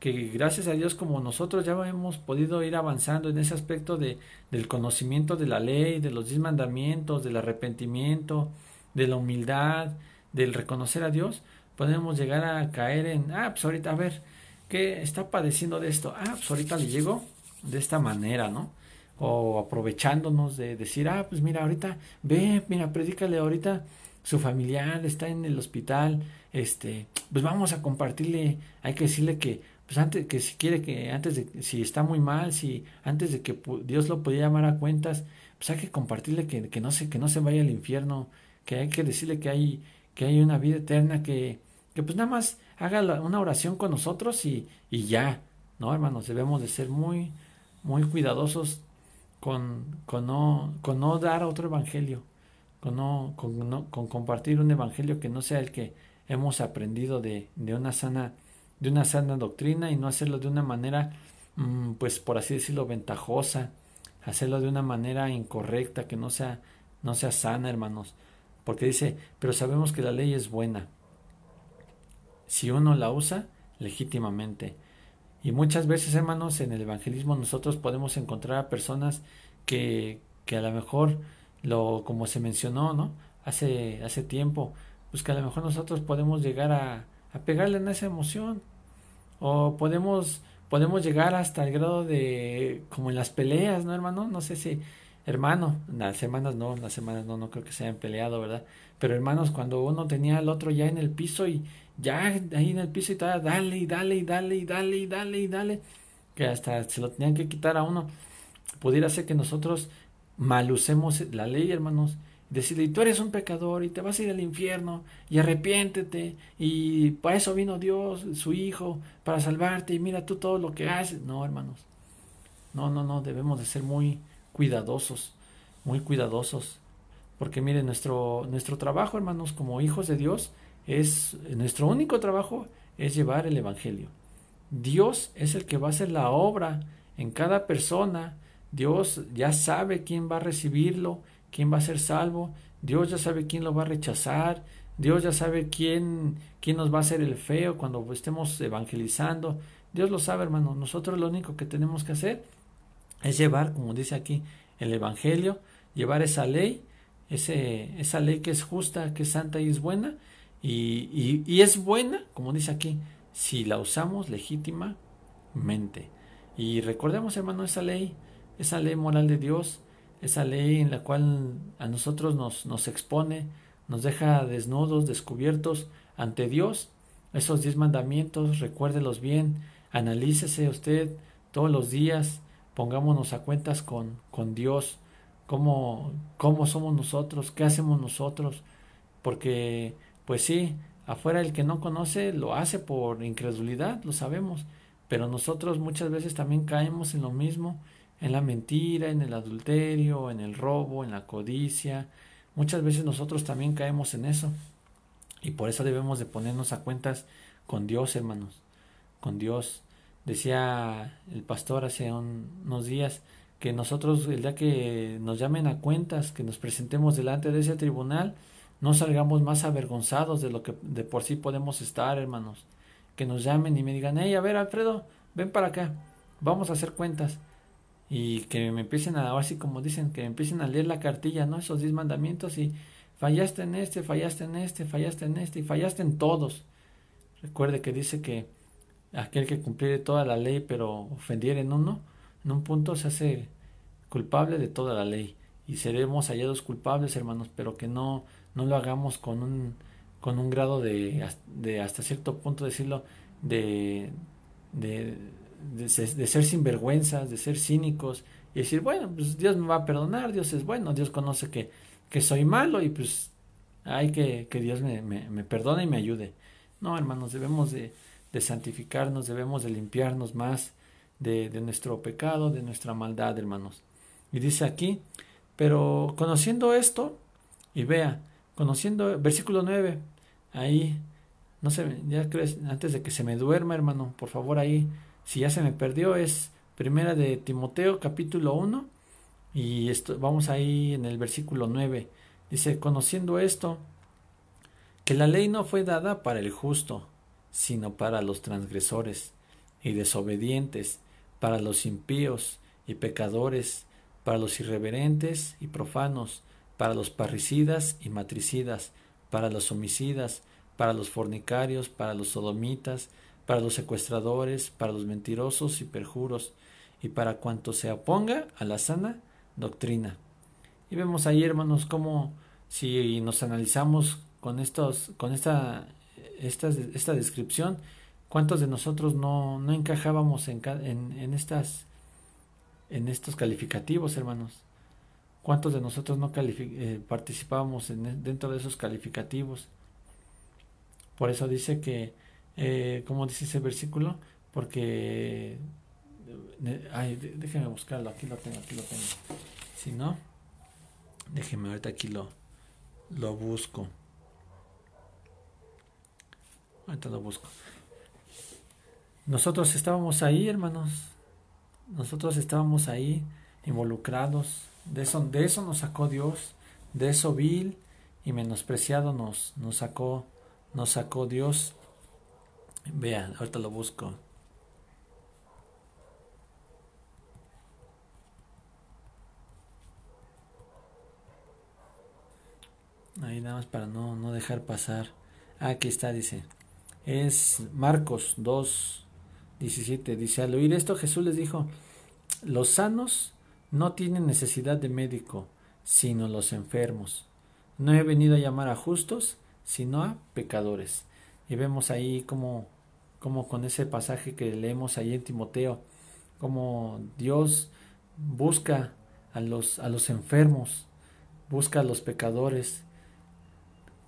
que gracias a Dios como nosotros ya hemos podido ir avanzando en ese aspecto de, del conocimiento de la ley, de los diez mandamientos, del arrepentimiento, de la humildad, del reconocer a Dios, podemos llegar a caer en, ah, pues ahorita a ver, ¿qué está padeciendo de esto? Ah, pues ahorita le llego de esta manera, ¿no? O aprovechándonos de decir, ah, pues mira, ahorita, ve, mira, predícale ahorita, su familiar está en el hospital, este, pues vamos a compartirle, hay que decirle que, pues antes, que si quiere que, antes de, si está muy mal, si antes de que Dios lo pudiera llamar a cuentas, pues hay que compartirle que, que no se, que no se vaya al infierno, que hay que decirle que hay, que hay una vida eterna, que, que pues nada más haga una oración con nosotros y, y ya, ¿no, hermanos? Debemos de ser muy, muy cuidadosos con, con, no, con no dar otro evangelio, con, no, con, no, con compartir un evangelio que no sea el que hemos aprendido de, de, una sana de una sana doctrina y no hacerlo de una manera mm, pues por así decirlo ventajosa hacerlo de una manera incorrecta que no sea no sea sana hermanos porque dice pero sabemos que la ley es buena si uno la usa legítimamente. Y muchas veces, hermanos, en el evangelismo nosotros podemos encontrar a personas que, que a lo mejor, lo, como se mencionó, ¿no? Hace, hace tiempo, pues que a lo mejor nosotros podemos llegar a, a pegarle en esa emoción. O podemos, podemos llegar hasta el grado de, como en las peleas, ¿no, hermano? No sé si, hermano, las hermanas no, las hermanas no, no creo que se hayan peleado, ¿verdad? Pero hermanos, cuando uno tenía al otro ya en el piso y, ya ahí en el piso y estaba, dale y dale y dale y dale y dale y dale, que hasta se lo tenían que quitar a uno. Pudiera ser que nosotros malucemos la ley, hermanos, decirle, tú eres un pecador y te vas a ir al infierno y arrepiéntete y para eso vino Dios, su Hijo, para salvarte y mira tú todo lo que haces. No, hermanos, no, no, no, debemos de ser muy cuidadosos, muy cuidadosos, porque mire, nuestro, nuestro trabajo, hermanos, como hijos de Dios, es nuestro único trabajo es llevar el evangelio. Dios es el que va a hacer la obra en cada persona. Dios ya sabe quién va a recibirlo, quién va a ser salvo. Dios ya sabe quién lo va a rechazar. Dios ya sabe quién, quién nos va a hacer el feo cuando estemos evangelizando. Dios lo sabe, hermano. Nosotros lo único que tenemos que hacer es llevar, como dice aquí, el Evangelio, llevar esa ley, ese, esa ley que es justa, que es santa y es buena, y, y, es buena, como dice aquí, si la usamos legítimamente. Y recordemos, hermano, esa ley, esa ley moral de Dios, esa ley en la cual a nosotros nos, nos expone, nos deja desnudos, descubiertos ante Dios. Esos diez mandamientos, recuérdelos bien, analícese usted todos los días, pongámonos a cuentas con, con Dios, cómo, cómo somos nosotros, qué hacemos nosotros, porque pues sí, afuera el que no conoce lo hace por incredulidad, lo sabemos, pero nosotros muchas veces también caemos en lo mismo, en la mentira, en el adulterio, en el robo, en la codicia, muchas veces nosotros también caemos en eso. Y por eso debemos de ponernos a cuentas con Dios, hermanos, con Dios. Decía el pastor hace unos días que nosotros el día que nos llamen a cuentas, que nos presentemos delante de ese tribunal, no salgamos más avergonzados de lo que de por sí podemos estar, hermanos. Que nos llamen y me digan, hey, a ver, Alfredo, ven para acá, vamos a hacer cuentas. Y que me empiecen a, así como dicen, que empiecen a leer la cartilla, ¿no? Esos diez mandamientos y fallaste en este, fallaste en este, fallaste en este y fallaste en todos. Recuerde que dice que aquel que cumpliere toda la ley pero ofendiere en uno, en un punto se hace culpable de toda la ley y seremos hallados culpables, hermanos, pero que no no lo hagamos con un con un grado de, de hasta cierto punto decirlo de de, de, de ser sinvergüenzas, de ser cínicos y decir, bueno, pues Dios me va a perdonar, Dios es bueno, Dios conoce que que soy malo y pues hay que que Dios me, me, perdone y me ayude. No, hermanos, debemos de, de santificarnos, debemos de limpiarnos más de, de nuestro pecado, de nuestra maldad, hermanos. Y dice aquí, pero conociendo esto, y vea, conociendo, versículo 9, ahí, no sé, ya crees, antes de que se me duerma, hermano, por favor ahí, si ya se me perdió, es primera de Timoteo, capítulo 1, y esto, vamos ahí en el versículo 9. Dice, conociendo esto, que la ley no fue dada para el justo, sino para los transgresores y desobedientes, para los impíos y pecadores, para los irreverentes y profanos, para los parricidas y matricidas, para los homicidas, para los fornicarios, para los sodomitas, para los secuestradores, para los mentirosos y perjuros, y para cuanto se oponga a la sana doctrina. Y vemos ahí, hermanos, cómo si nos analizamos con estos, con esta, esta, esta descripción, cuántos de nosotros no, no encajábamos en, en, en, estas, en estos calificativos, hermanos. ¿Cuántos de nosotros no eh, participábamos e, dentro de esos calificativos? Por eso dice que, eh, ¿cómo dice ese versículo? Porque Ay, déjeme buscarlo, aquí lo tengo, aquí lo tengo. Si no, déjeme ahorita aquí lo, lo busco. Ahorita lo busco. Nosotros estábamos ahí, hermanos. Nosotros estábamos ahí involucrados. De eso, de eso nos sacó Dios. De eso vil y menospreciado nos, nos sacó, nos sacó Dios. Vean, ahorita lo busco. Ahí nada más para no, no dejar pasar. aquí está, dice. Es Marcos 2, 17. Dice, al oír esto Jesús les dijo, los sanos no tienen necesidad de médico, sino los enfermos. No he venido a llamar a justos, sino a pecadores. Y vemos ahí como, como con ese pasaje que leemos ahí en Timoteo, como Dios busca a los, a los enfermos, busca a los pecadores,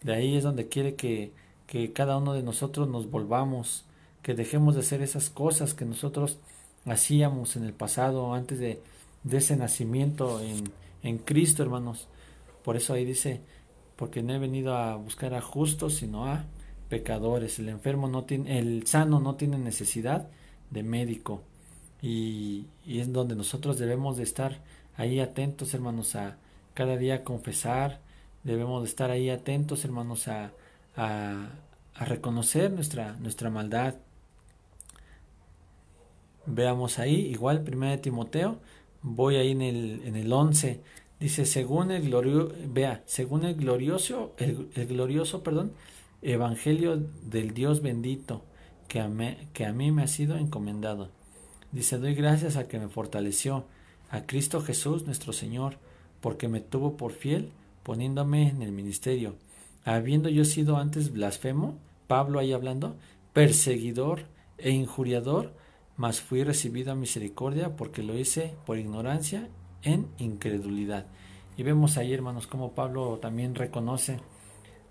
de ahí es donde quiere que, que cada uno de nosotros nos volvamos, que dejemos de hacer esas cosas que nosotros hacíamos en el pasado, antes de, de ese nacimiento en, en Cristo, hermanos. Por eso ahí dice, porque no he venido a buscar a justos, sino a pecadores. El enfermo no tiene, el sano no tiene necesidad de médico. Y, es donde nosotros debemos de estar ahí atentos, hermanos, a cada día confesar, Debemos de estar ahí atentos, hermanos, a, a, reconocer nuestra, nuestra maldad. Veamos ahí, igual, primera de Timoteo, voy ahí en el, en el 11, dice, según el glorioso, vea, según el glorioso, el, glorioso, perdón, evangelio del Dios bendito, que a, me, que a mí me ha sido encomendado. Dice, doy gracias a que me fortaleció, a Cristo Jesús nuestro Señor, porque me tuvo por fiel, poniéndome en el ministerio. Habiendo yo sido antes blasfemo, Pablo ahí hablando, perseguidor e injuriador, mas fui recibido a misericordia porque lo hice por ignorancia en incredulidad. Y vemos ahí, hermanos, como Pablo también reconoce,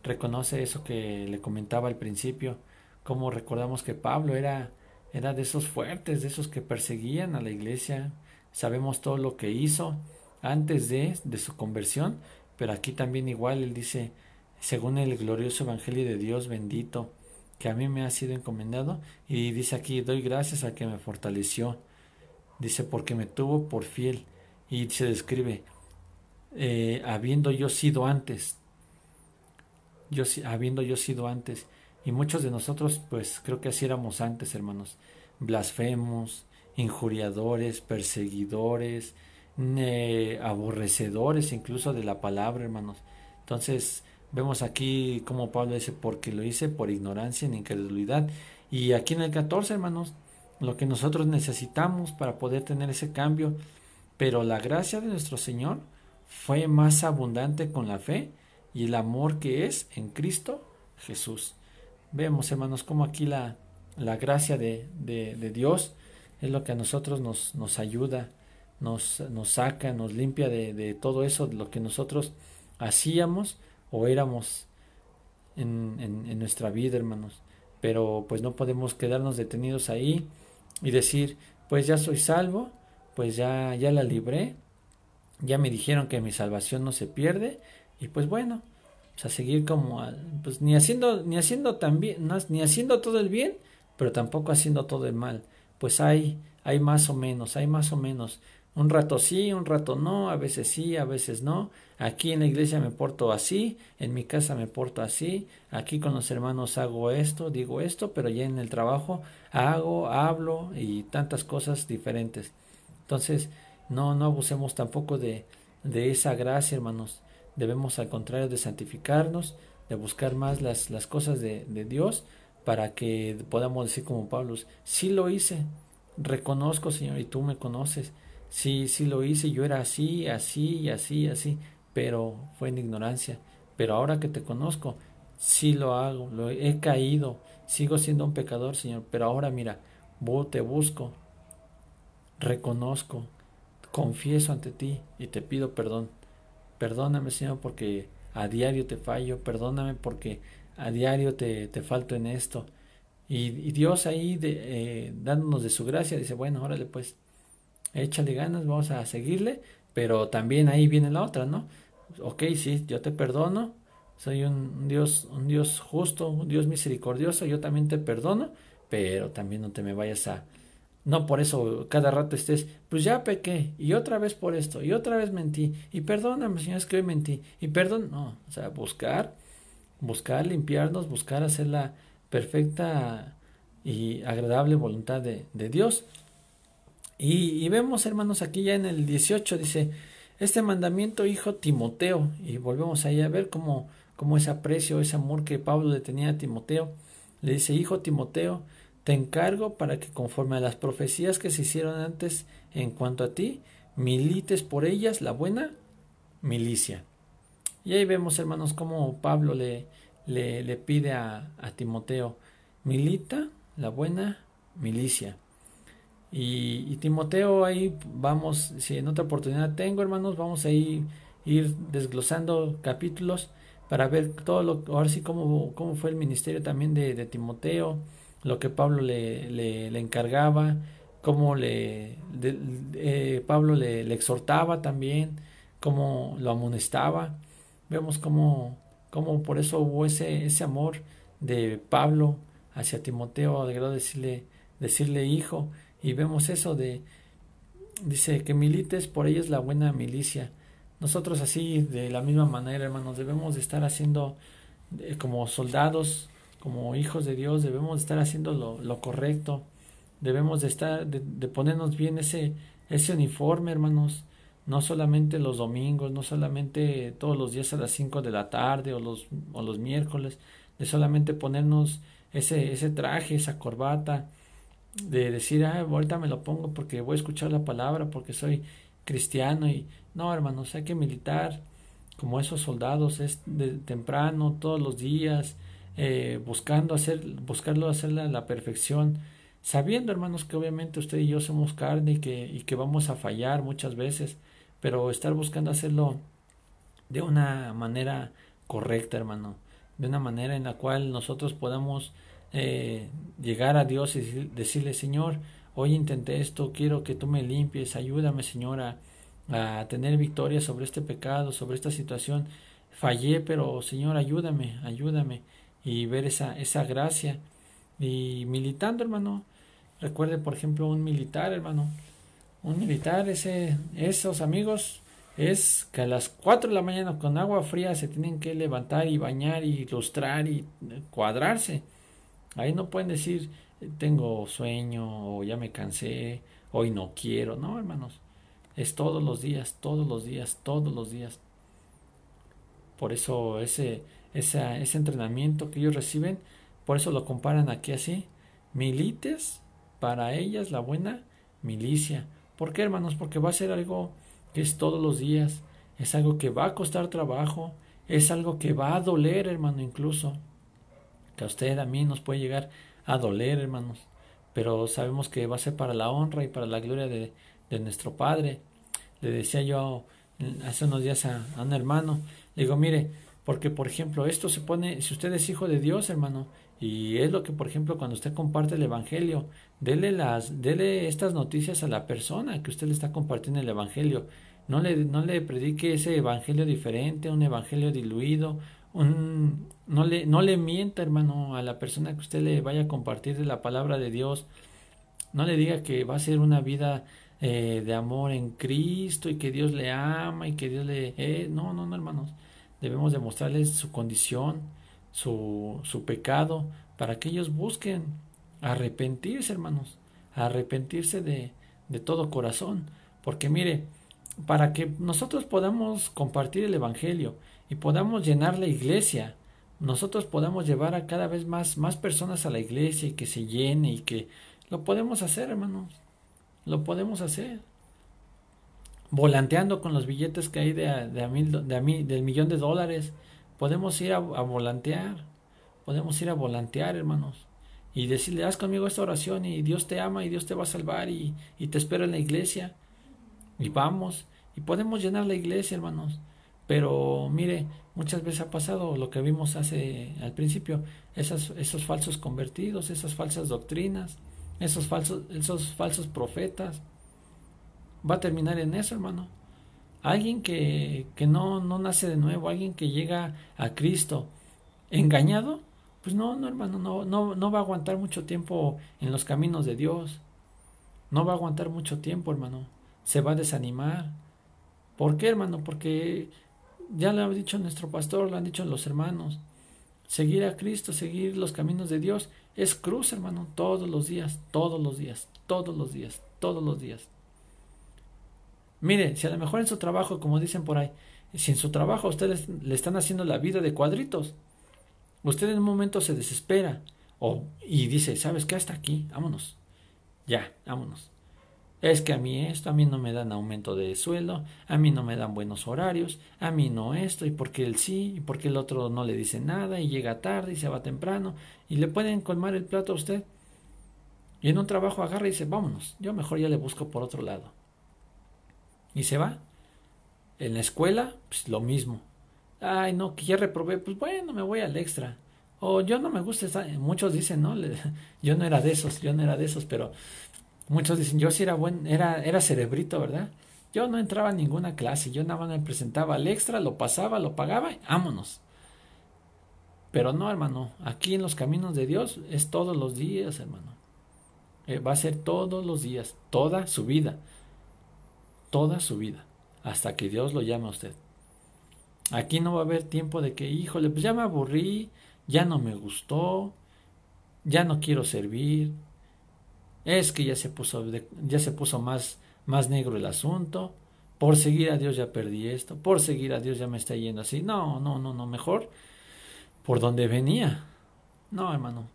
reconoce eso que le comentaba al principio, como recordamos que Pablo era, era de esos fuertes, de esos que perseguían a la iglesia. Sabemos todo lo que hizo antes de, de su conversión, pero aquí también igual él dice, según el glorioso Evangelio de Dios bendito, que a mí me ha sido encomendado, y dice aquí, doy gracias a que me fortaleció, dice, porque me tuvo por fiel, y se describe, eh, habiendo yo sido antes, yo habiendo yo sido antes, y muchos de nosotros, pues creo que así éramos antes, hermanos, blasfemos, injuriadores, perseguidores, aborrecedores incluso de la palabra, hermanos. Entonces, Vemos aquí como Pablo dice, porque lo hice por ignorancia y incredulidad. Y aquí en el 14, hermanos, lo que nosotros necesitamos para poder tener ese cambio, pero la gracia de nuestro Señor fue más abundante con la fe y el amor que es en Cristo Jesús. Vemos, hermanos, como aquí la, la gracia de, de, Dios es lo que a nosotros nos, nos ayuda, nos, nos saca, nos limpia de, de todo eso, de lo que nosotros hacíamos o éramos en, en, nuestra vida, hermanos. Pero pues no podemos quedarnos detenidos ahí y decir, pues ya soy salvo, pues ya, ya la libré, ya me dijeron que mi salvación no se pierde, y pues bueno, pues a seguir como, pues ni haciendo, ni haciendo tan bien, ni haciendo todo el bien, pero tampoco haciendo todo el mal. Pues hay, hay más o menos, hay más o menos. Un rato sí, un rato no, a veces sí, a veces no. Aquí en la iglesia me porto así, en mi casa me porto así, aquí con los hermanos hago esto, digo esto, pero ya en el trabajo hago, hablo y tantas cosas diferentes. Entonces, no, no abusemos tampoco de, de esa gracia, hermanos. Debemos al contrario de santificarnos, de buscar más las, las cosas de, de Dios para que podamos decir como Pablo, sí lo hice, reconozco Señor y tú me conoces Sí, sí lo hice, yo era así, así, así, así, pero fue en ignorancia. Pero ahora que te conozco, sí lo hago, lo he caído, sigo siendo un pecador, Señor, pero ahora mira, te busco, reconozco, confieso ante ti y te pido perdón. Perdóname, Señor, porque a diario te fallo, perdóname porque a diario te, te falto en esto. Y, Dios ahí de, eh, dándonos de su gracia dice, bueno, órale pues, échale ganas, vamos a seguirle, pero también ahí viene la otra, ¿no? Ok, sí, yo te perdono, soy un Dios, un Dios justo, un Dios misericordioso, yo también te perdono, pero también no te me vayas a, no por eso cada rato estés, pues ya pequé, y otra vez por esto, y otra vez mentí, y perdóname, Señor, es que hoy mentí, y perdón, no, o sea, buscar, buscar limpiarnos, buscar hacer la perfecta y agradable voluntad de, de Dios. Y, vemos, hermanos, aquí ya en el 18 dice, este mandamiento, hijo Timoteo, y volvemos ahí a ver cómo, cómo ese aprecio, ese amor que Pablo le tenía a Timoteo, le dice, hijo Timoteo, te encargo para que conforme a las profecías que se hicieron antes en cuanto a ti, milites por ellas la buena milicia. Y ahí vemos, hermanos, cómo Pablo le, le, le pide a, a Timoteo, milita la buena milicia. Y, Timoteo, ahí vamos, si en otra oportunidad tengo, hermanos, vamos a ir, ir desglosando capítulos para ver todo lo, ahora sí, cómo, cómo fue el ministerio también de, de Timoteo, lo que Pablo le, le, encargaba, cómo le, eh, Pablo le, exhortaba también, cómo lo amonestaba. Vemos cómo, cómo por eso hubo ese, ese amor de Pablo hacia Timoteo, de decirle, decirle hijo, y vemos eso de, dice, que milites por ellos la buena milicia. Nosotros así, de la misma manera, hermanos, debemos de estar haciendo eh, como soldados, como hijos de Dios, debemos de estar haciendo lo, correcto. Debemos de estar, de, ponernos bien ese, ese uniforme, hermanos. No solamente los domingos, no solamente todos los días a las 5 de la tarde o los, o los miércoles, de solamente ponernos ese, ese traje, esa corbata, de decir, ah, ahorita me lo pongo porque voy a escuchar la palabra, porque soy cristiano y no, hermanos, hay que militar como esos soldados, es de temprano, todos los días, eh, buscando hacer, buscarlo hacer la, la, perfección, sabiendo, hermanos, que obviamente usted y yo somos carne y que, y que vamos a fallar muchas veces, pero estar buscando hacerlo de una manera correcta, hermano, de una manera en la cual nosotros podamos eh, llegar a Dios y decirle, Señor, hoy intenté esto, quiero que tú me limpies, ayúdame, Señora, a tener victoria sobre este pecado, sobre esta situación. Fallé, pero Señor, ayúdame, ayúdame y ver esa, esa gracia. Y militando, hermano, recuerde, por ejemplo, un militar, hermano, un militar, ese, esos amigos, es que a las 4 de la mañana con agua fría se tienen que levantar y bañar y ilustrar y cuadrarse. Ahí no pueden decir tengo sueño o ya me cansé, hoy no quiero, no, hermanos. Es todos los días, todos los días, todos los días. Por eso ese, ese, ese entrenamiento que ellos reciben, por eso lo comparan aquí así. Milites, para ellas la buena milicia. ¿Por qué, hermanos? Porque va a ser algo que es todos los días, es algo que va a costar trabajo, es algo que va a doler, hermano, incluso a usted, a mí nos puede llegar a doler, hermanos, pero sabemos que va a ser para la honra y para la gloria de, de nuestro Padre. Le decía yo hace unos días a, un hermano, le digo, mire, porque por ejemplo esto se pone, si usted es hijo de Dios, hermano, y es lo que por ejemplo cuando usted comparte el Evangelio, dele, las, dele estas noticias a la persona que usted le está compartiendo el Evangelio. No le, no le predique ese Evangelio diferente, un Evangelio diluido, un, no, le, no le mienta, hermano, a la persona que usted le vaya a compartir de la palabra de Dios. No le diga que va a ser una vida eh, de amor en Cristo y que Dios le ama y que Dios le... Eh, no, no, no, hermanos. Debemos demostrarles su condición, su, su pecado, para que ellos busquen arrepentirse, hermanos. Arrepentirse de, de todo corazón. Porque mire, para que nosotros podamos compartir el Evangelio y podamos llenar la iglesia, nosotros podamos llevar a cada vez más, más personas a la iglesia y que se llene y que lo podemos hacer, hermanos. Lo podemos hacer. Volanteando con los billetes que hay de, de, mil, de, del millón de dólares. Podemos ir a, a volantear. Podemos ir a volantear, hermanos y decirle, haz conmigo esta oración y Dios te ama y Dios te va a salvar y, y, te espero en la iglesia. Y vamos, y podemos llenar la iglesia, hermanos. Pero mire, muchas veces ha pasado lo que vimos hace al principio, esos falsos convertidos, esas falsas doctrinas, esos falsos, esos falsos profetas. Va a terminar en eso, hermano. Alguien que, que no, no nace de nuevo, alguien que llega a Cristo engañado, pues no, no, hermano, no, no, no va a aguantar mucho tiempo en los caminos de Dios. No va a aguantar mucho tiempo, hermano. Se va a desanimar. ¿Por qué, hermano? Porque ya lo ha dicho nuestro pastor, lo han dicho los hermanos. Seguir a Cristo, seguir los caminos de Dios, es cruz, hermano, todos los días, todos los días, todos los días, todos los días. Mire, si a lo mejor en su trabajo, como dicen por ahí, si en su trabajo ustedes le están haciendo la vida de cuadritos, usted en un momento se desespera o, y dice, ¿sabes qué? Hasta aquí, vámonos. Ya, vámonos es que a mí esto, a mí no me dan aumento de sueldo, a mí no me dan buenos horarios, a mí no esto, y porque él sí, y porque el otro no le dice nada, y llega tarde y se va temprano, y le pueden colmar el plato a usted. Y en un trabajo agarra y dice, vámonos, yo mejor ya le busco por otro lado. Y se va. En la escuela, pues lo mismo. Ay, no, que ya reprobé, pues bueno, me voy al extra. O yo no me gusta, muchos dicen, ¿no? yo no era de esos, yo no era de esos, pero Muchos dicen, yo sí era buen, era, era cerebrito, ¿verdad? Yo no entraba a ninguna clase, yo nada más me presentaba al extra, lo pasaba, lo pagaba vámonos. Pero no, hermano, aquí en los caminos de Dios es todos los días, hermano. Eh, va a ser todos los días, toda su vida. Toda su vida. Hasta que Dios lo llame a usted. Aquí no va a haber tiempo de que, híjole, pues ya me aburrí, ya no me gustó, ya no quiero servir, es que ya se puso, ya se puso más, más negro el asunto, por seguir a Dios ya perdí esto, por seguir a Dios ya me está yendo así. No, no, no, no, mejor por donde venía. No, hermano.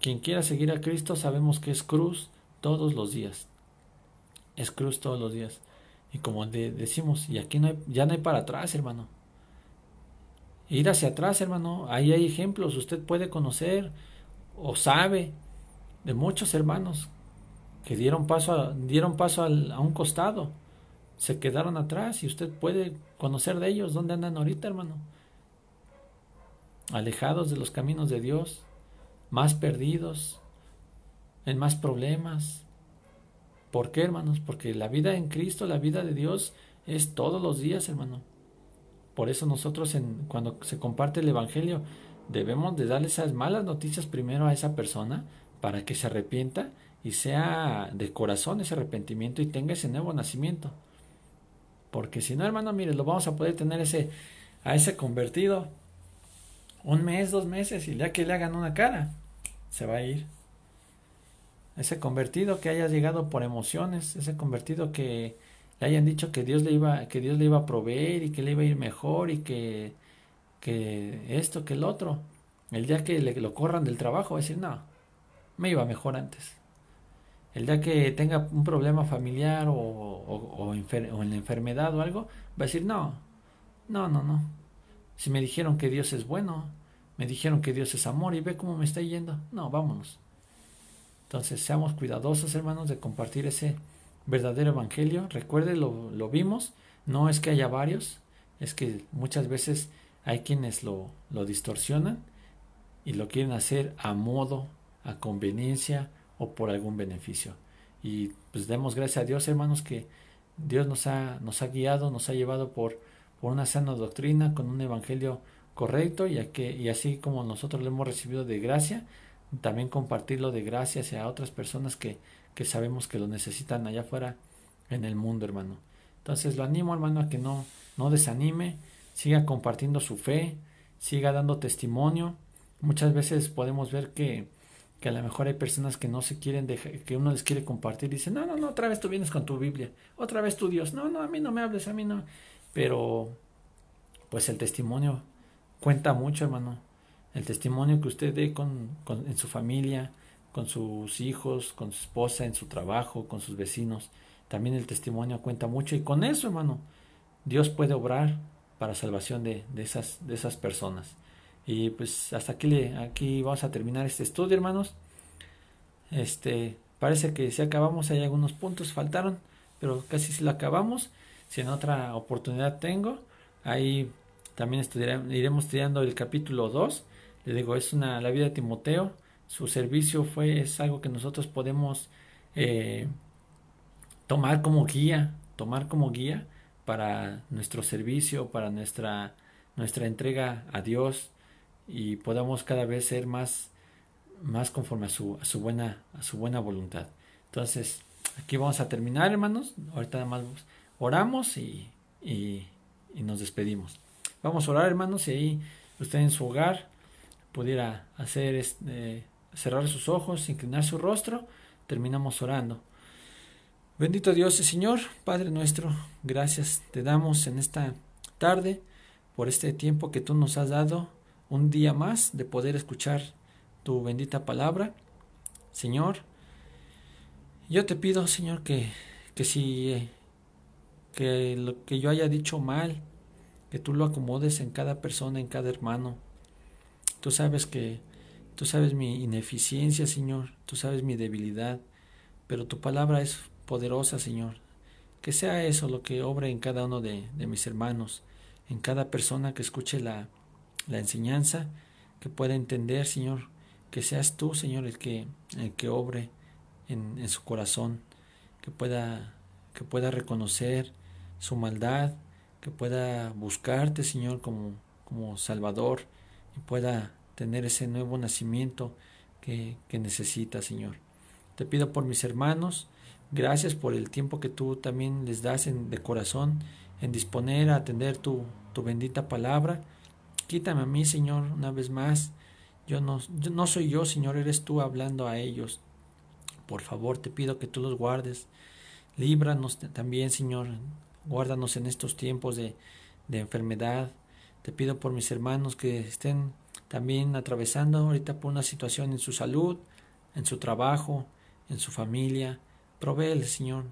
Quien quiera seguir a Cristo sabemos que es cruz todos los días. Es cruz todos los días. Y como decimos, y aquí no ya no hay para atrás, hermano. Ir hacia atrás, hermano. Ahí hay ejemplos. Usted puede conocer o sabe de muchos hermanos que dieron paso a, dieron paso a un costado. Se quedaron atrás y usted puede conocer de ellos dónde andan ahorita, hermano. Alejados de los caminos de Dios, más perdidos, en más problemas. ¿Por qué, hermanos? Porque la vida en Cristo, la vida de Dios, es todos los días, hermano. Por eso nosotros en, cuando se comparte el Evangelio debemos de darle esas malas noticias primero a esa persona para que se arrepienta y sea de corazón ese arrepentimiento y tenga ese nuevo nacimiento. Porque si no, hermano, mire, lo vamos a poder tener ese, a ese convertido un mes, dos meses y ya que le hagan una cara, se va a ir. Ese convertido que haya llegado por emociones, ese convertido que le hayan dicho que Dios le iba, que Dios le iba a proveer y que le iba a ir mejor y que, que esto, que el otro. El día que le, lo corran del trabajo va a decir, no, me iba mejor antes. El día que tenga un problema familiar o, o, en la enfermedad o algo, va a decir, no, no, no, no. Si me dijeron que Dios es bueno, me dijeron que Dios es amor y ve cómo me está yendo. No, vámonos. Entonces, seamos cuidadosos, hermanos, de compartir ese verdadero evangelio. Recuerde, lo, lo vimos, no es que haya varios, es que muchas veces hay quienes lo, lo distorsionan y lo quieren hacer a modo, a conveniencia o por algún beneficio. Y pues demos gracias a Dios, hermanos, que Dios nos ha, nos ha guiado, nos ha llevado por, por una sana doctrina, con un evangelio correcto, y, que, y así como nosotros lo hemos recibido de gracia, también compartirlo de gracia hacia otras personas que, que sabemos que lo necesitan allá afuera en el mundo, hermano. Entonces lo animo, hermano, a que no, no desanime, siga compartiendo su fe, siga dando testimonio. Muchas veces podemos ver que, que a lo mejor hay personas que no se quieren dejar, que uno les quiere compartir dicen, no, no, no, otra vez tú vienes con tu Biblia, otra vez tu Dios, no, no, a mí no me hables, a mí no. Pero, pues el testimonio cuenta mucho, hermano. El testimonio que usted dé con, con, en su familia, con sus hijos, con su esposa, en su trabajo, con sus vecinos. También el testimonio cuenta mucho y con eso, hermano, Dios puede obrar para salvación de, de, esas, de esas personas. Y pues hasta aquí, le, aquí vamos a terminar este estudio, hermanos. Este, parece que si acabamos, hay algunos puntos, faltaron, pero casi si lo acabamos. Si en otra oportunidad tengo, ahí también iremos estudiando el capítulo 2. Le digo, es una, la vida de Timoteo su servicio fue, es algo que nosotros podemos eh, tomar como guía, tomar como guía para nuestro servicio, para nuestra, nuestra entrega a Dios y podamos cada vez ser más, más conforme a su, a su, buena, a su buena voluntad. Entonces, aquí vamos a terminar, hermanos. Ahorita nada más oramos y, y, nos despedimos. Vamos a orar, hermanos, y ahí usted en su hogar pudiera hacer este, cerrar sus ojos, inclinar su rostro, terminamos orando. Bendito Dios y Señor, Padre nuestro, gracias te damos en esta tarde por este tiempo que tú nos has dado, un día más de poder escuchar tu bendita palabra. Señor, yo te pido, Señor, que, que si que lo que yo haya dicho mal, que tú lo acomodes en cada persona, en cada hermano. Tú sabes que Tú sabes mi ineficiencia, Señor, tú sabes mi debilidad, pero tu palabra es poderosa, Señor. Que sea eso lo que obre en cada uno de, mis hermanos, en cada persona que escuche la, la enseñanza, que pueda entender, Señor, que seas tú, Señor, el que, el que obre en, en su corazón, que pueda, que pueda reconocer su maldad, que pueda buscarte, Señor, como, como Salvador, y pueda tener ese nuevo nacimiento que, que necesita, Señor. Te pido por mis hermanos, gracias por el tiempo que tú también les das en, de corazón en disponer a atender tu, tu bendita palabra. Quítame a mí, Señor, una vez más. Yo no, no soy yo, Señor, eres tú hablando a ellos. Por favor, te pido que tú los guardes. Líbranos también, Señor. Guárdanos en estos tiempos de, de enfermedad. Te pido por mis hermanos que estén también atravesando ahorita por una situación en su salud, en su trabajo, en su familia. Provéele, Señor.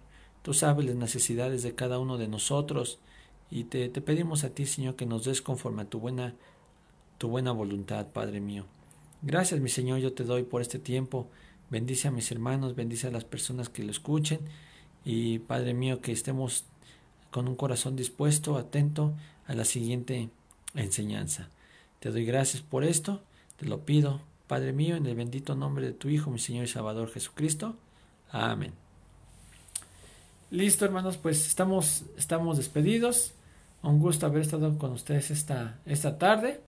Tú sabes las necesidades de cada uno de nosotros y te, te pedimos a ti, Señor, que nos des conforme a tu buena, tu buena voluntad, Padre mío. Gracias, mi Señor, yo te doy por este tiempo. Bendice a mis hermanos, bendice a las personas que lo escuchen y Padre mío, que estemos con un corazón dispuesto, atento a la siguiente enseñanza. Te doy gracias por esto, te lo pido, Padre mío, en el bendito nombre de tu Hijo, mi Señor y Salvador Jesucristo. Amén. Listo, hermanos, pues estamos, estamos despedidos. Un gusto haber estado con ustedes esta, esta tarde.